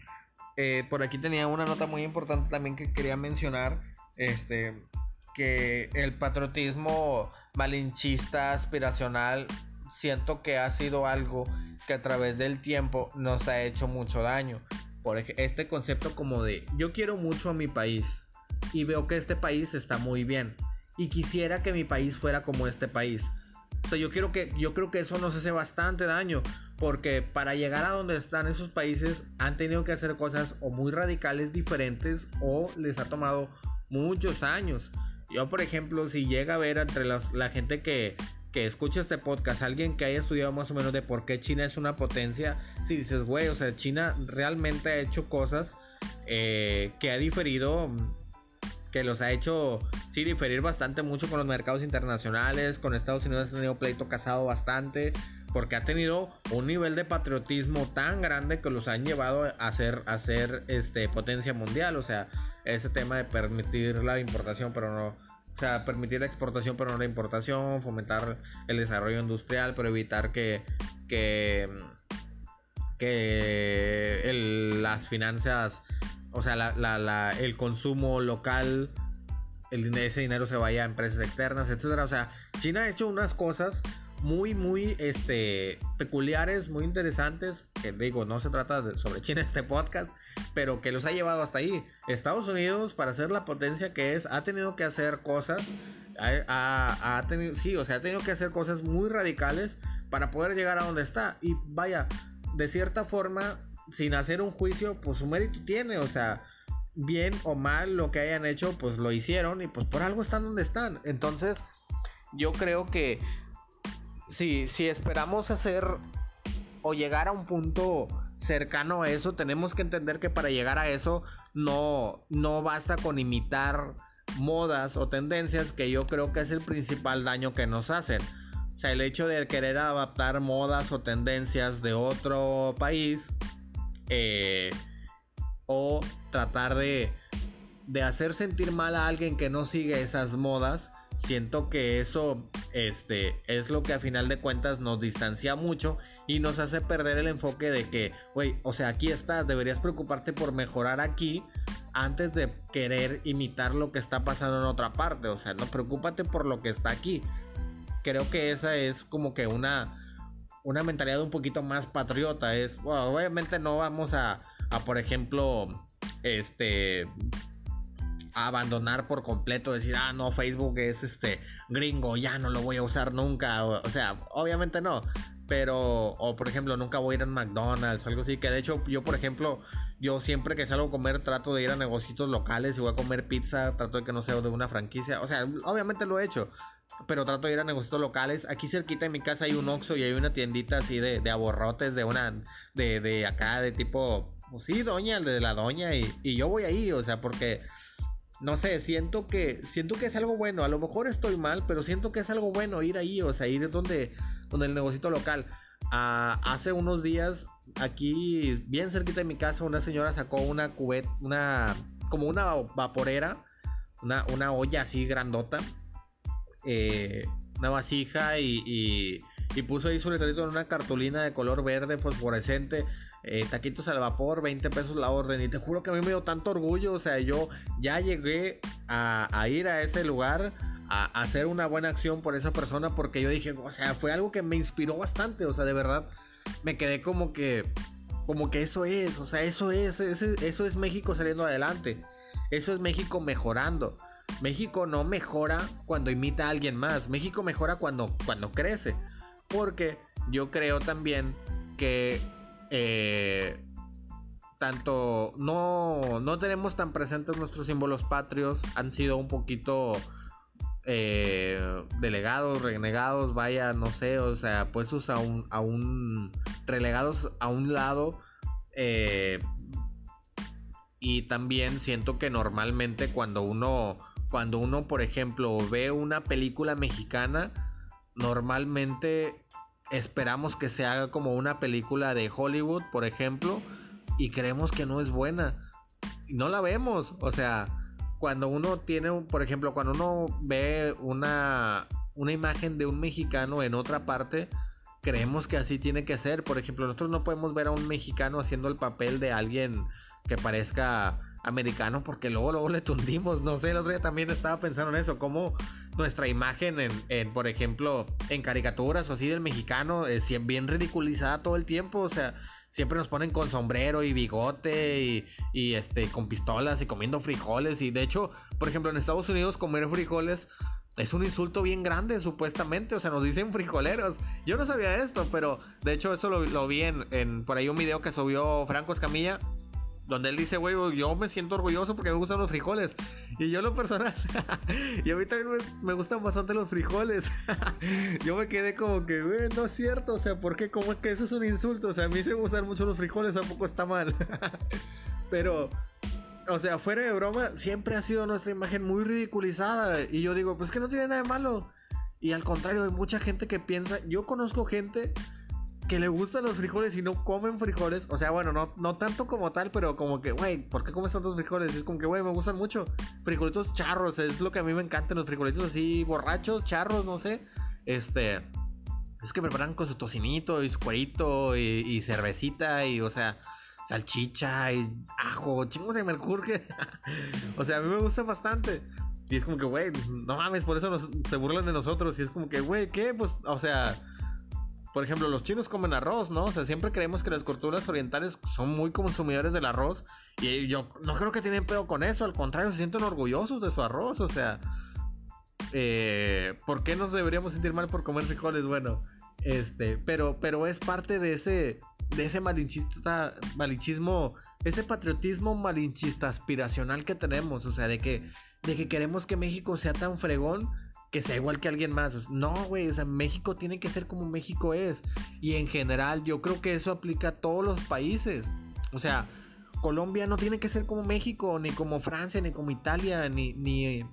eh, por aquí tenía una nota muy importante también que quería mencionar. Este, que el patriotismo malinchista, aspiracional, siento que ha sido algo que a través del tiempo nos ha hecho mucho daño. Por este concepto como de yo quiero mucho a mi país y veo que este país está muy bien. y quisiera que mi país fuera como este país. O sea, yo quiero que yo creo que eso nos hace bastante daño porque para llegar a donde están esos países han tenido que hacer cosas o muy radicales diferentes o les ha tomado muchos años. Yo, por ejemplo, si llega a ver entre la gente que, que escucha este podcast, alguien que haya estudiado más o menos de por qué China es una potencia, si dices, güey, o sea, China realmente ha hecho cosas eh, que ha diferido que los ha hecho sí diferir bastante mucho con los mercados internacionales, con Estados Unidos ha tenido pleito casado bastante, porque ha tenido un nivel de patriotismo tan grande que los han llevado a ser, a ser este, potencia mundial, o sea, ese tema de permitir la importación, pero no, o sea, permitir la exportación pero no la importación, fomentar el desarrollo industrial, pero evitar que, que, que las finanzas o sea, la, el consumo local, el, ese dinero se vaya a empresas externas, etcétera. O sea, China ha hecho unas cosas muy, muy este, peculiares, muy interesantes. Que digo, no se trata sobre China este podcast, pero que los ha llevado hasta ahí. Estados Unidos, para ser la potencia que es, ha tenido que hacer cosas. Ha, tenido, sí, o sea, ha tenido que hacer cosas muy radicales para poder llegar a donde está. Y vaya, de cierta forma, sin hacer un juicio, pues su mérito tiene, o sea, bien o mal lo que hayan hecho, pues lo hicieron y pues por algo están donde están. Entonces, yo creo que si, si esperamos hacer o llegar a un punto cercano a eso, tenemos que entender que para llegar a eso no, no basta con imitar modas o tendencias que yo creo que es el principal daño que nos hacen. O sea, el hecho de querer adaptar modas o tendencias de otro país eh, o tratar de, de hacer sentir mal a alguien que no sigue esas modas. Siento que eso este, es lo que a final de cuentas nos distancia mucho y nos hace perder el enfoque de que, güey, o sea, aquí estás, deberías preocuparte por mejorar aquí antes de querer imitar lo que está pasando en otra parte. O sea, no preocúpate por lo que está aquí. Creo que esa es como que una, una mentalidad un poquito más patriota. Es, obviamente no vamos a, a, por ejemplo, este abandonar por completo, decir, ah, no, Facebook es este gringo, ya no lo voy a usar nunca. O, sea, obviamente no. Pero, o por ejemplo, nunca voy a ir a McDonald's algo así. Que de hecho, yo, por ejemplo, yo siempre que salgo a comer, trato de ir a negocios locales. y voy a comer pizza, trato de que no sea de una franquicia. O sea, obviamente lo he hecho pero trato de ir a negocios locales. Aquí cerquita de mi casa hay un Oxxo y hay una tiendita así de, de aborrotes, de una, de, de acá, de tipo, pues sí, doña, de la doña, y, y, yo voy ahí, o sea, porque, no sé, siento que, siento que es algo bueno, a lo mejor estoy mal, pero siento que es algo bueno ir ahí, o sea, ir donde, donde el negocio local. Ah, hace unos días, aquí, bien cerquita de mi casa, una señora sacó una cubeta, una, como una vaporera, una, una olla así grandota eh, una vasija y, y, puso ahí su letrerito en una cartulina de color verde fosforescente. Eh, taquitos al vapor, 20 pesos la orden. Y te juro que a mí me dio tanto orgullo. O sea, yo ya llegué a, ir a ese lugar a, hacer una buena acción por esa persona. Porque yo dije, o sea, fue algo que me inspiró bastante. O sea, de verdad, me quedé como que, como que eso es. O sea, eso es, eso es México saliendo adelante. Eso es México mejorando. México no mejora cuando imita a alguien más. México mejora cuando, cuando crece. Porque yo creo también que eh, tanto no, no tenemos tan presentes nuestros símbolos patrios. Han sido un poquito eh, delegados, renegados, vaya, no sé, o sea, puestos a un, a un relegados a un lado. Eh, y también siento que normalmente cuando uno cuando uno, por ejemplo, ve una película mexicana, normalmente esperamos que se haga como una película de Hollywood, por ejemplo, y creemos que no es buena. no la vemos, o sea, cuando uno tiene, por ejemplo, cuando uno ve una, una imagen de un mexicano en otra parte, creemos que así tiene que ser. Por ejemplo, nosotros no podemos ver a un mexicano haciendo el papel de alguien que parezca americano porque luego luego le tundimos. No sé, el otro día también estaba pensando en eso, como nuestra imagen en, por ejemplo, en caricaturas o así del mexicano es bien ridiculizada todo el tiempo. O sea, siempre nos ponen con sombrero y bigote y, y, este con pistolas y comiendo frijoles y de hecho, por ejemplo, en Estados Unidos comer frijoles es un insulto bien grande, supuestamente. O sea, nos dicen frijoleros. Yo no sabía esto, pero de hecho, eso lo, vi en, en, por ahí un video que subió Franco Escamilla. Donde él dice, güey, yo me siento orgulloso porque me gustan los frijoles. Y yo lo personal. y a mí también me, gustan bastante los frijoles. yo me quedé como que, güey, no es cierto. O sea, ¿por qué? ¿Cómo es que eso es un insulto? O sea, a mí se me gustan mucho los frijoles, tampoco está mal. Pero o sea, fuera de broma, siempre ha sido nuestra imagen muy ridiculizada. Y yo digo, pues que no tiene nada de malo. Y al contrario, hay mucha gente que piensa, yo conozco gente que le gustan los frijoles y no comen frijoles. O sea, bueno, no, no tanto como tal, pero como que, güey, ¿por qué comes tantos frijoles? Es como que, güey, me gustan mucho. Frijolitos charros, es lo que a mí me encantan, los frijolitos así, borrachos, charros, no sé. Este, es que preparan con su tocinito y su cuerito y, cervecita y, o sea salchicha y ajo, chingos de mercurio. o sea, a mí me gusta bastante. Y es como que, güey, no mames, por eso se burlan de nosotros. Y es como que, güey, ¿qué? Pues, o sea, por ejemplo, los chinos comen arroz, ¿no? O sea, siempre creemos que las culturas orientales son muy consumidores del arroz. Y yo no creo que tienen pedo con eso. Al contrario, se sienten orgullosos de su arroz. O sea, eh, ¿por qué nos deberíamos sentir mal por comer frijoles? Bueno, este, pero, pero es parte de ese de ese malinchista, malinchismo, ese patriotismo malinchista aspiracional que tenemos, o sea, de que, de que queremos que México sea tan fregón que sea igual que alguien más. No, güey, o sea, México tiene que ser como México es. Y en general, yo creo que eso aplica a todos los países. O sea, Colombia no tiene que ser como México, ni como Francia, ni como Italia, ni, ni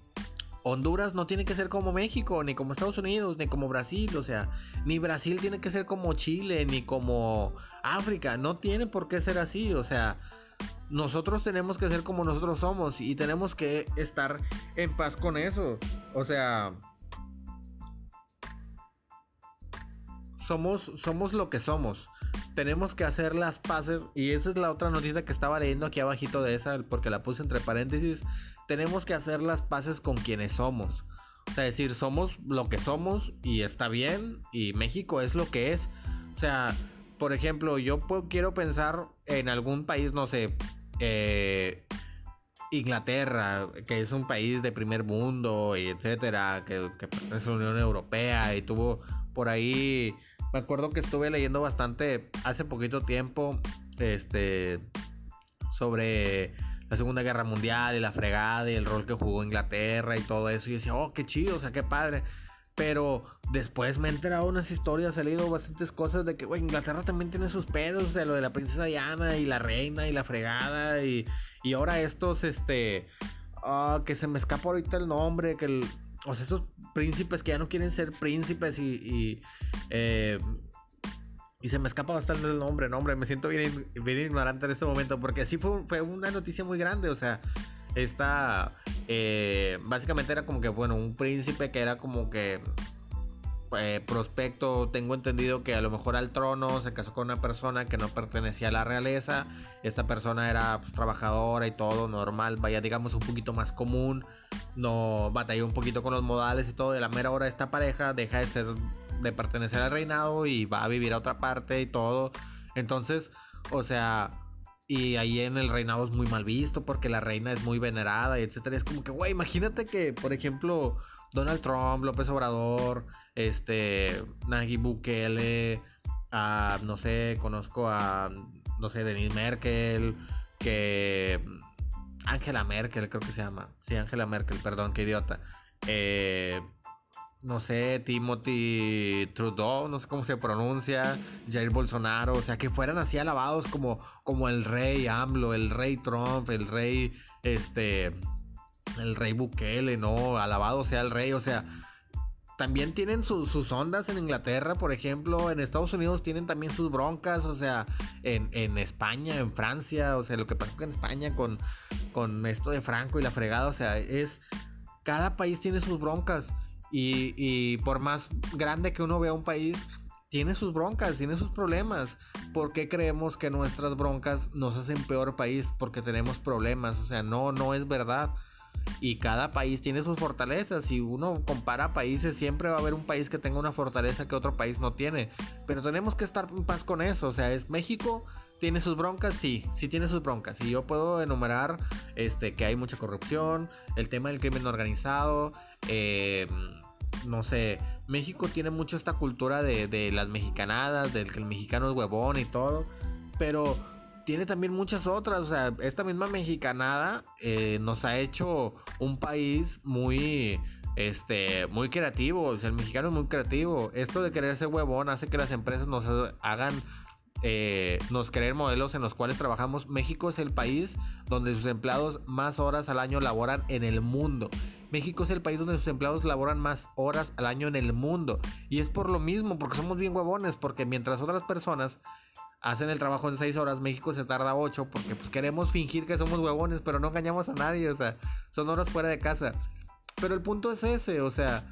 Honduras no tiene que ser como México, ni como Estados Unidos, ni como Brasil, o sea, ni Brasil tiene que ser como Chile, ni como África, no tiene por qué ser así, o sea, nosotros tenemos que ser como nosotros somos y tenemos que estar en paz con eso, o sea, somos, somos lo que somos. Tenemos que hacer las paces y esa es la otra noticia que estaba leyendo aquí abajito de esa porque la puse entre paréntesis tenemos que hacer las paces con quienes somos. O sea, decir, somos lo que somos y está bien y México es lo que es. O sea, por ejemplo, yo quiero pensar en algún país, no sé, eh, Inglaterra, que es un país de primer mundo y etcétera, que, que pertenece a la Unión Europea y tuvo por ahí, me acuerdo que estuve leyendo bastante hace poquito tiempo, este, sobre la Segunda Guerra Mundial y la fregada y el rol que jugó Inglaterra y todo eso. Y decía, oh, qué chido, o sea, qué padre. Pero después me he enterado unas historias, he leído bastantes cosas de que, güey, Inglaterra también tiene sus pedos, de lo de la princesa Diana y la reina y la fregada. Y, y ahora estos, este, ah, que se me escapa ahorita el nombre, que el, o sea, estos príncipes que ya no quieren ser príncipes y, y eh, y se me escapa bastante el nombre, nombre, me siento bien, bien ignorante en este momento, porque sí fue, fue una noticia muy grande, o sea, esta, eh, básicamente era como que, bueno, un príncipe que era como que eh, prospecto, tengo entendido que a lo mejor al trono se casó con una persona que no pertenecía a la realeza, esta persona era pues, trabajadora y todo, normal, vaya digamos un poquito más común, no batalló un poquito con los modales y todo, de la mera hora esta pareja deja de ser de pertenecer al reinado y va a vivir a otra parte y todo. Entonces, o sea, y ahí en el reinado es muy mal visto porque la reina es muy venerada y etcétera. Es como que, güey, imagínate que, por ejemplo, Donald Trump, López Obrador, este, Nayib Bukele, no sé, conozco a, no sé, Denise Merkel, que... Angela Merkel, creo que se llama. Sí, Angela Merkel, perdón, qué idiota. Eh, no sé, Timothy Trudeau, no sé cómo se pronuncia, Jair Bolsonaro, o sea, que fueran así alabados como, como el rey AMLO, el rey Trump, el rey, este, el rey Bukele, ¿no? Alabado sea el rey, o sea, también tienen sus ondas en Inglaterra, por ejemplo, en Estados Unidos tienen también sus broncas, o sea, en, España, en Francia, o sea, lo que pasó en España con, con esto de Franco y la fregada, o sea, es, cada país tiene sus broncas. Y, por más grande que uno vea un país, tiene sus broncas, tiene sus problemas. ¿Por qué creemos que nuestras broncas nos hacen peor país? Porque tenemos problemas. O sea, no, no es verdad. Y cada país tiene sus fortalezas. Si uno compara países, siempre va a haber un país que tenga una fortaleza que otro país no tiene. Pero tenemos que estar en paz con eso. O sea, es México ¿Tiene sus broncas? Sí, sí tiene sus broncas. Y yo puedo enumerar este, que hay mucha corrupción, el tema del crimen organizado, eh, no sé, México tiene mucho esta cultura de, las mexicanadas, del que el mexicano es huevón y todo, pero tiene también muchas otras, o sea, esta misma mexicanada eh, nos ha hecho un país muy este, muy creativo. O sea, el mexicano es muy creativo. Esto de querer ser huevón hace que las empresas nos hagan, eh, nos creer modelos en los cuales trabajamos. México es el país donde sus empleados más horas al año laboran en el mundo. México es el país donde sus empleados laboran más horas al año en el mundo. Y es por lo mismo, porque somos bien huevones, porque mientras otras personas hacen el trabajo en 6 horas, México se tarda 8, porque pues queremos fingir que somos huevones, pero no engañamos a nadie, o sea, son horas fuera de casa. Pero el punto es ese, o sea,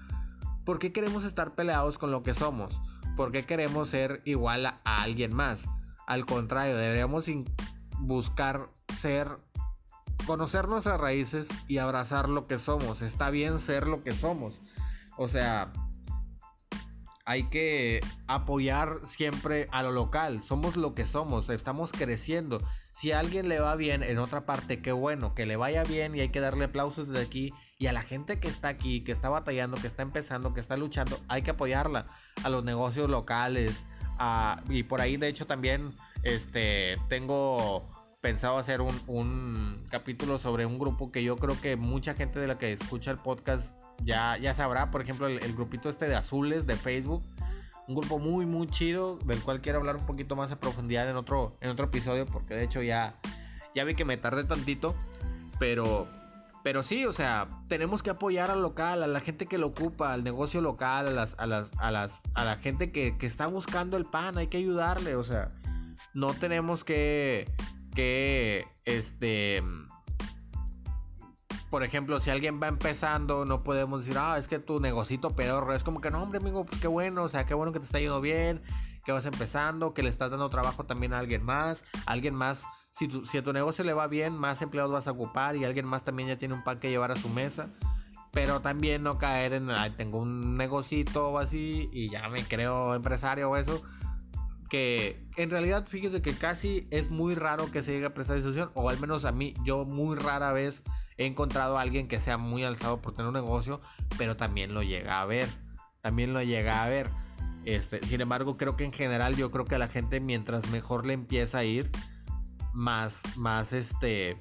¿por qué queremos estar peleados con lo que somos? ¿Por qué queremos ser igual a, alguien más? Al contrario, deberíamos buscar ser, conocer nuestras raíces y abrazar lo que somos. Está bien ser lo que somos. O sea, hay que apoyar siempre a lo local. Somos lo que somos, estamos creciendo. Si a alguien le va bien en otra parte, qué bueno, que le vaya bien y hay que darle aplausos desde aquí. Y a la gente que está aquí, que está batallando, que está empezando, que está luchando, hay que apoyarla. A los negocios locales. y por ahí, de hecho, también este, tengo pensado hacer un, capítulo sobre un grupo que yo creo que mucha gente de la que escucha el podcast ya, ya sabrá. Por ejemplo, el, el grupito este de azules de Facebook un grupo muy muy chido del cual quiero hablar un poquito más a profundidad en otro en otro episodio porque de hecho ya ya vi que me tardé tantito pero pero sí o sea tenemos que apoyar al local a la gente que lo ocupa al negocio local a las a las a las a la gente que, que está buscando el pan hay que ayudarle o sea no tenemos que que este por ejemplo, si alguien va empezando, no podemos decir, ah, es que tu negocito peor. Es como que, no, hombre, amigo, pues qué bueno, o sea, qué bueno que te está yendo bien, que vas empezando, que le estás dando trabajo también a alguien más. Alguien más, si, si a tu negocio le va bien, más empleados vas a ocupar y alguien más también ya tiene un pan que llevar a su mesa. Pero también no caer en, ay, tengo un negocito o así y ya me creo empresario o eso que en realidad fíjese que casi es muy raro que se llegue a prestar discusión o al menos a mí yo muy rara vez he encontrado a alguien que sea muy alzado por tener un negocio, pero también lo llega a ver. También lo llega a ver. Este, sin embargo, creo que en general yo creo que a la gente mientras mejor le empieza a ir, más, más este,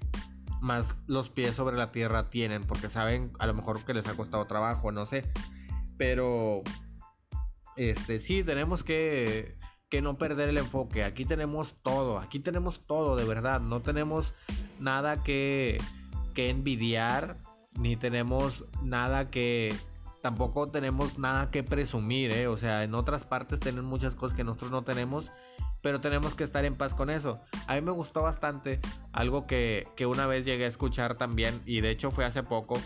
más los pies sobre la tierra tienen, porque saben a lo mejor que les ha costado trabajo, no sé. Pero, este, sí, tenemos que, que no perder el enfoque. Aquí tenemos todo, aquí tenemos todo, de verdad. No tenemos nada que, que envidiar, ni tenemos nada que... Tampoco tenemos nada que presumir, ¿eh? O sea, en otras partes tienen muchas cosas que nosotros no tenemos, pero tenemos que estar en paz con eso. A mí me gustó bastante algo que, que una vez llegué a escuchar también, y de hecho fue hace poco,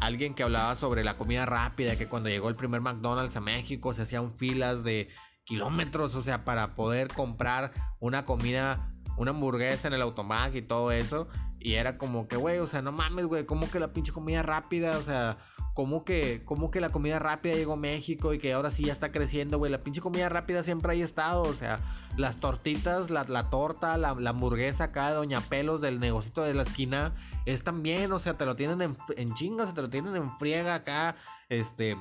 alguien que hablaba sobre la comida rápida, que cuando llegó el primer McDonald's a México se hacían filas de kilómetros, o sea, para poder comprar una comida, una hamburguesa en el automac y todo eso. Y era como que, güey, o sea, no mames, güey, como que la pinche comida rápida, o sea, como que, como que la comida rápida llegó a México y que ahora sí ya está creciendo, güey. La pinche comida rápida siempre ha estado, o sea, las tortitas, la, torta, la, hamburguesa acá de Doña Pelos del negocito de la esquina, es también, o sea, te lo tienen en, en chingas, te lo tienen en friega acá, este,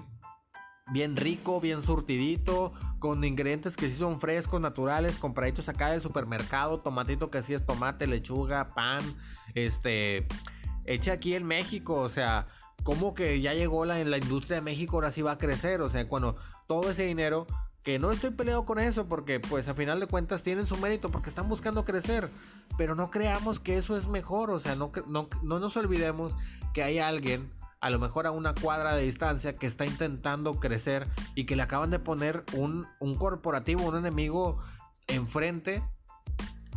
bien rico, bien surtidito, con ingredientes que sí son frescos, naturales, compraditos acá del supermercado, tomatito que sí es tomate, lechuga, pan, este, hecha aquí en México, o sea, como que ya llegó la, la industria de México, ahora sí va a crecer, o sea, cuando todo ese dinero, que no estoy peleado con eso, porque pues a final de cuentas tienen su mérito, porque están buscando crecer, pero no creamos que eso es mejor, o sea, no, no, no nos olvidemos que hay alguien a lo mejor a una cuadra de distancia que está intentando crecer y que le acaban de poner un, corporativo, un enemigo enfrente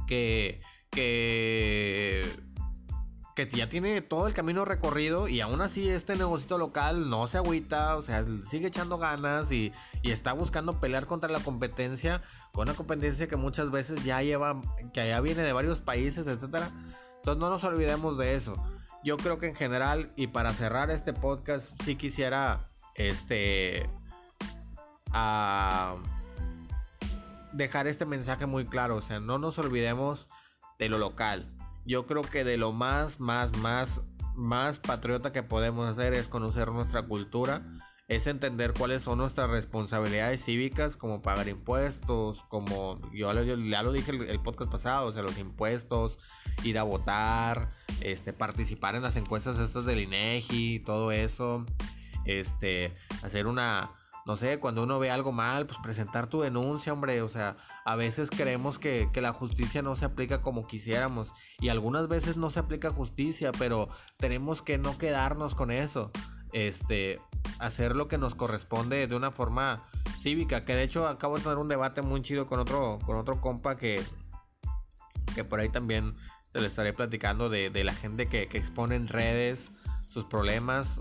que, que, que ya tiene todo el camino recorrido y aún así este negocio local no se agüita, o sea, sigue echando ganas y, y está buscando pelear contra la competencia, con una competencia que muchas veces ya lleva, que ya viene de varios países, etcétera. Entonces no nos olvidemos de eso yo creo que en general, y para cerrar este podcast, sí quisiera, este, dejar este mensaje muy claro, o sea, no nos olvidemos de lo local. Yo creo que de lo más, más, más, más patriota que podemos hacer es conocer nuestra cultura, es entender cuáles son nuestras responsabilidades cívicas, como pagar impuestos, como yo ya lo dije el, el podcast pasado, o sea, los impuestos, ir a votar, este, participar en las encuestas estas del INEGI, todo eso, este, hacer una no sé, cuando uno ve algo mal, pues presentar tu denuncia, hombre. O sea, a veces creemos que, la justicia no se aplica como quisiéramos. Y algunas veces no se aplica justicia, pero tenemos que no quedarnos con eso. Este, hacer lo que nos corresponde de una forma cívica. Que de hecho acabo de tener un debate muy chido con otro, con otro compa que, que por ahí también se le estaré platicando de, la gente que, que expone en redes sus problemas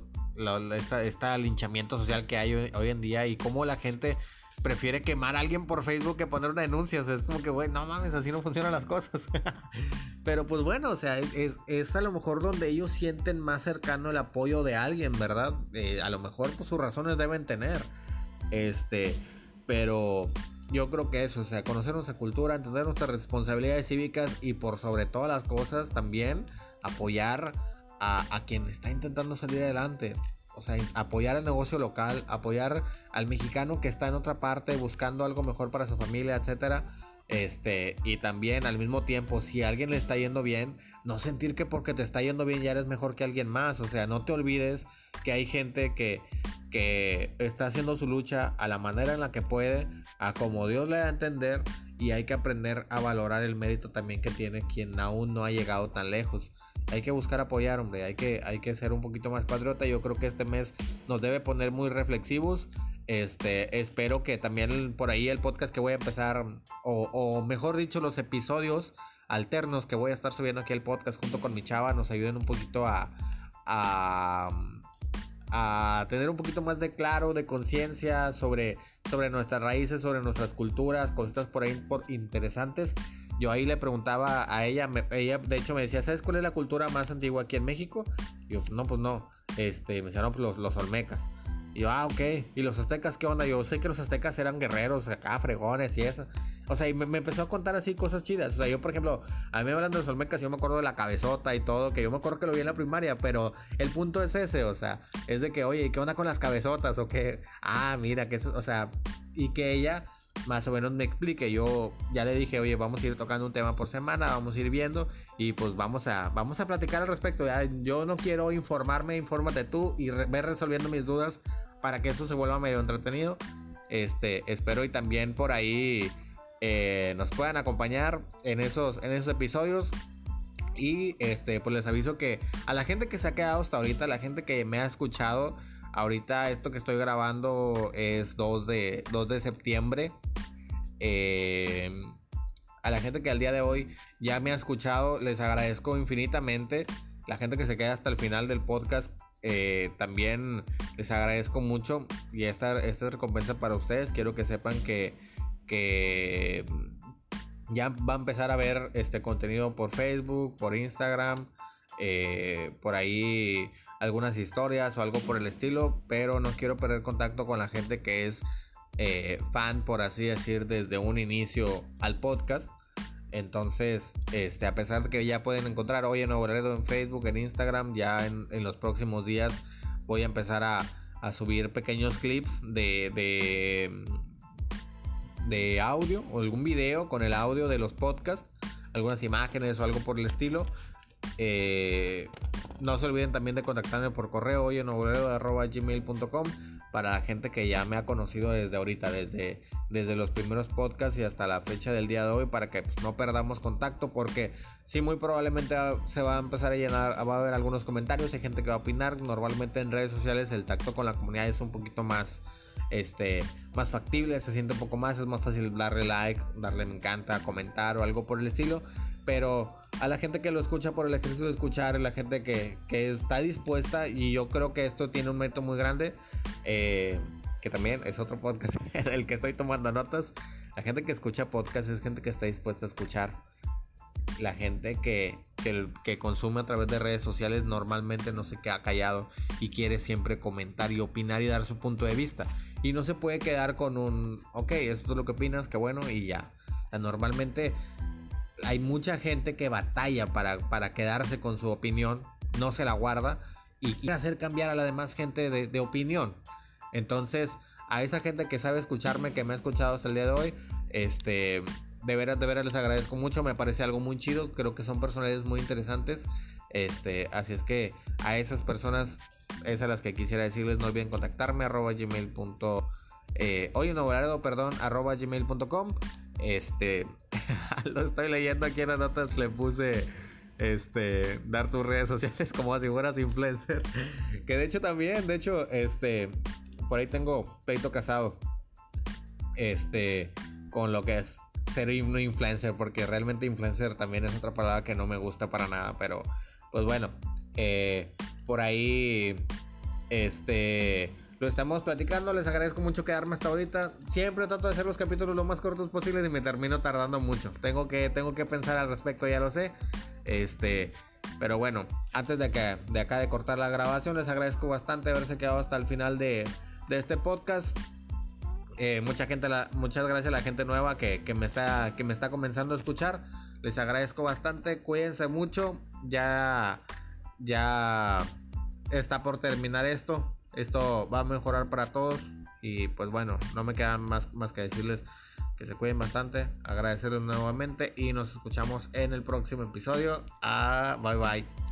este linchamiento social que hay hoy, en día y cómo la gente prefiere quemar a alguien por Facebook que poner una denuncia. O sea, es como que, güey, no mames, así no funcionan las cosas. Pero pues bueno, o sea, es, a lo mejor donde ellos sienten más cercano el apoyo de alguien, ¿verdad? Eh, a lo mejor pues sus razones deben tener. Este, pero yo creo que eso, o sea, conocer nuestra cultura, entender nuestras responsabilidades cívicas y por sobre todas las cosas también apoyar a, quien está intentando salir adelante. O sea, apoyar el negocio local, apoyar al mexicano que está en otra parte buscando algo mejor para su familia, etcétera. Este, y también al mismo tiempo, si a alguien le está yendo bien, no sentir que porque te está yendo bien ya eres mejor que alguien más. O sea, no te olvides que hay gente que, que está haciendo su lucha a la manera en la que puede, a como Dios le da a entender, y hay que aprender a valorar el mérito también que tiene quien aún no ha llegado tan lejos hay que buscar apoyar, hombre, hay que, hay que ser un poquito más patriota. Yo creo que este mes nos debe poner muy reflexivos. Este, espero que también por ahí el podcast que voy a empezar, o, mejor dicho, los episodios alternos que voy a estar subiendo aquí el podcast junto con mi chava, nos ayuden un poquito a, a, tener un poquito más de claro, de conciencia sobre, sobre nuestras raíces, sobre nuestras culturas, cositas por ahí por interesantes yo ahí le preguntaba a ella, ella de hecho me decía, ¿sabes cuál es la cultura más antigua aquí en México? Y yo, no, pues no. Este, me decían, no, pues los, los olmecas. Y yo, ah, ok. ¿Y los aztecas qué onda? Yo sé que los aztecas eran guerreros, acá, fregones y eso. O sea, y me, empezó a contar así cosas chidas. O sea, yo, por ejemplo, a mí me hablan de los olmecas, yo me acuerdo de la cabezota y todo, que yo me acuerdo que lo vi en la primaria, pero el punto es ese, o sea, es de que, oye, ¿qué onda con las cabezotas? O que, ah, mira, que eso, o sea, y que ella más o menos me explique. Yo ya le dije, oye, vamos a ir tocando un tema por semana, vamos a ir viendo y pues vamos a, vamos a platicar al respecto. yo no quiero informarme, infórmate tú y ve resolviendo mis dudas para que esto se vuelva medio entretenido. Este, espero y también por ahí eh, nos puedan acompañar en esos, en esos episodios. Y este, pues les aviso que a la gente que se ha quedado hasta ahorita, la gente que me ha escuchado, Ahorita esto que estoy grabando es 2 de, 2 de septiembre. Eh, a la gente que al día de hoy ya me ha escuchado, les agradezco infinitamente. La gente que se queda hasta el final del podcast, eh, también les agradezco mucho. Y esta, esta recompensa para ustedes. Quiero que sepan que, que ya va a empezar a ver este contenido por Facebook, por Instagram. Eh, por ahí algunas historias o algo por el estilo, pero no quiero perder contacto con la gente que es eh, fan, por así decir, desde un inicio al podcast. Entonces, este, a pesar de que ya pueden encontrar hoy en Laredo en Facebook, en Instagram, ya en, los próximos días voy a empezar a, subir pequeños clips de, de, de audio o algún video con el audio de los podcasts, algunas imágenes o algo por el estilo. Eh, no se olviden también de contactarme por correo hoy en gmail.com para la gente que ya me ha conocido desde ahorita, desde, desde los primeros podcasts y hasta la fecha del día de hoy, para que pues, no perdamos contacto, porque sí, muy probablemente se va a empezar a llenar, va a haber algunos comentarios, hay gente que va a opinar. Normalmente en redes sociales el tacto con la comunidad es un poquito más, este, más factible, se siente un poco más, es más fácil darle like, darle me encanta, comentar o algo por el estilo pero a la gente que lo escucha por el ejercicio de escuchar, la gente que, está dispuesta, y yo creo que esto tiene un método muy grande, eh, que también es otro podcast el que estoy tomando notas. La gente que escucha podcast es gente que está dispuesta a escuchar. la gente que, que, consume a través de redes sociales normalmente no se queda callado y quiere siempre comentar y opinar y dar su punto de vista. Y no se puede quedar con un, ok, esto es lo que opinas, que bueno, y ya. normalmente hay mucha gente que batalla para, para quedarse con su opinión, no se la guarda y quiere hacer cambiar a la demás gente de, de opinión. Entonces, a esa gente que sabe escucharme, que me ha escuchado hasta el día de hoy, este, de veras, de veras les agradezco mucho, me parece algo muy chido, creo que son personalidades muy interesantes, este, así es que a esas personas es a las que quisiera decirles, no olviden contactarme, arroba gmail. Eh, hoy un perdón, arroba gmail.com, este, lo estoy leyendo aquí en las notas, le puse este, dar tus redes sociales como si fueras influencer. Que de hecho también, de hecho, este, por ahí tengo pleito casado. Este, con lo que es ser un influencer, porque realmente influencer también es otra palabra que no me gusta para nada, pero pues bueno, eh, por ahí, este, lo estamos platicando, les agradezco mucho quedarme hasta ahorita, siempre trato de hacer los capítulos lo más cortos posibles y me termino tardando mucho, tengo que, tengo que pensar al respecto, ya lo sé, este, pero bueno, antes de, que, de acá de cortar la grabación, les agradezco bastante haberse quedado hasta el final de, de este podcast. Eh, mucha gente, la, muchas gracias a la gente nueva que, me está, que me está comenzando a escuchar. Les agradezco bastante. Cuídense mucho. Ya, ya está por terminar esto. Esto va a mejorar para todos. Y pues bueno, no me queda más, más que decirles que se cuiden bastante. Agradecerles nuevamente y nos escuchamos en el próximo episodio. Ah, bye bye.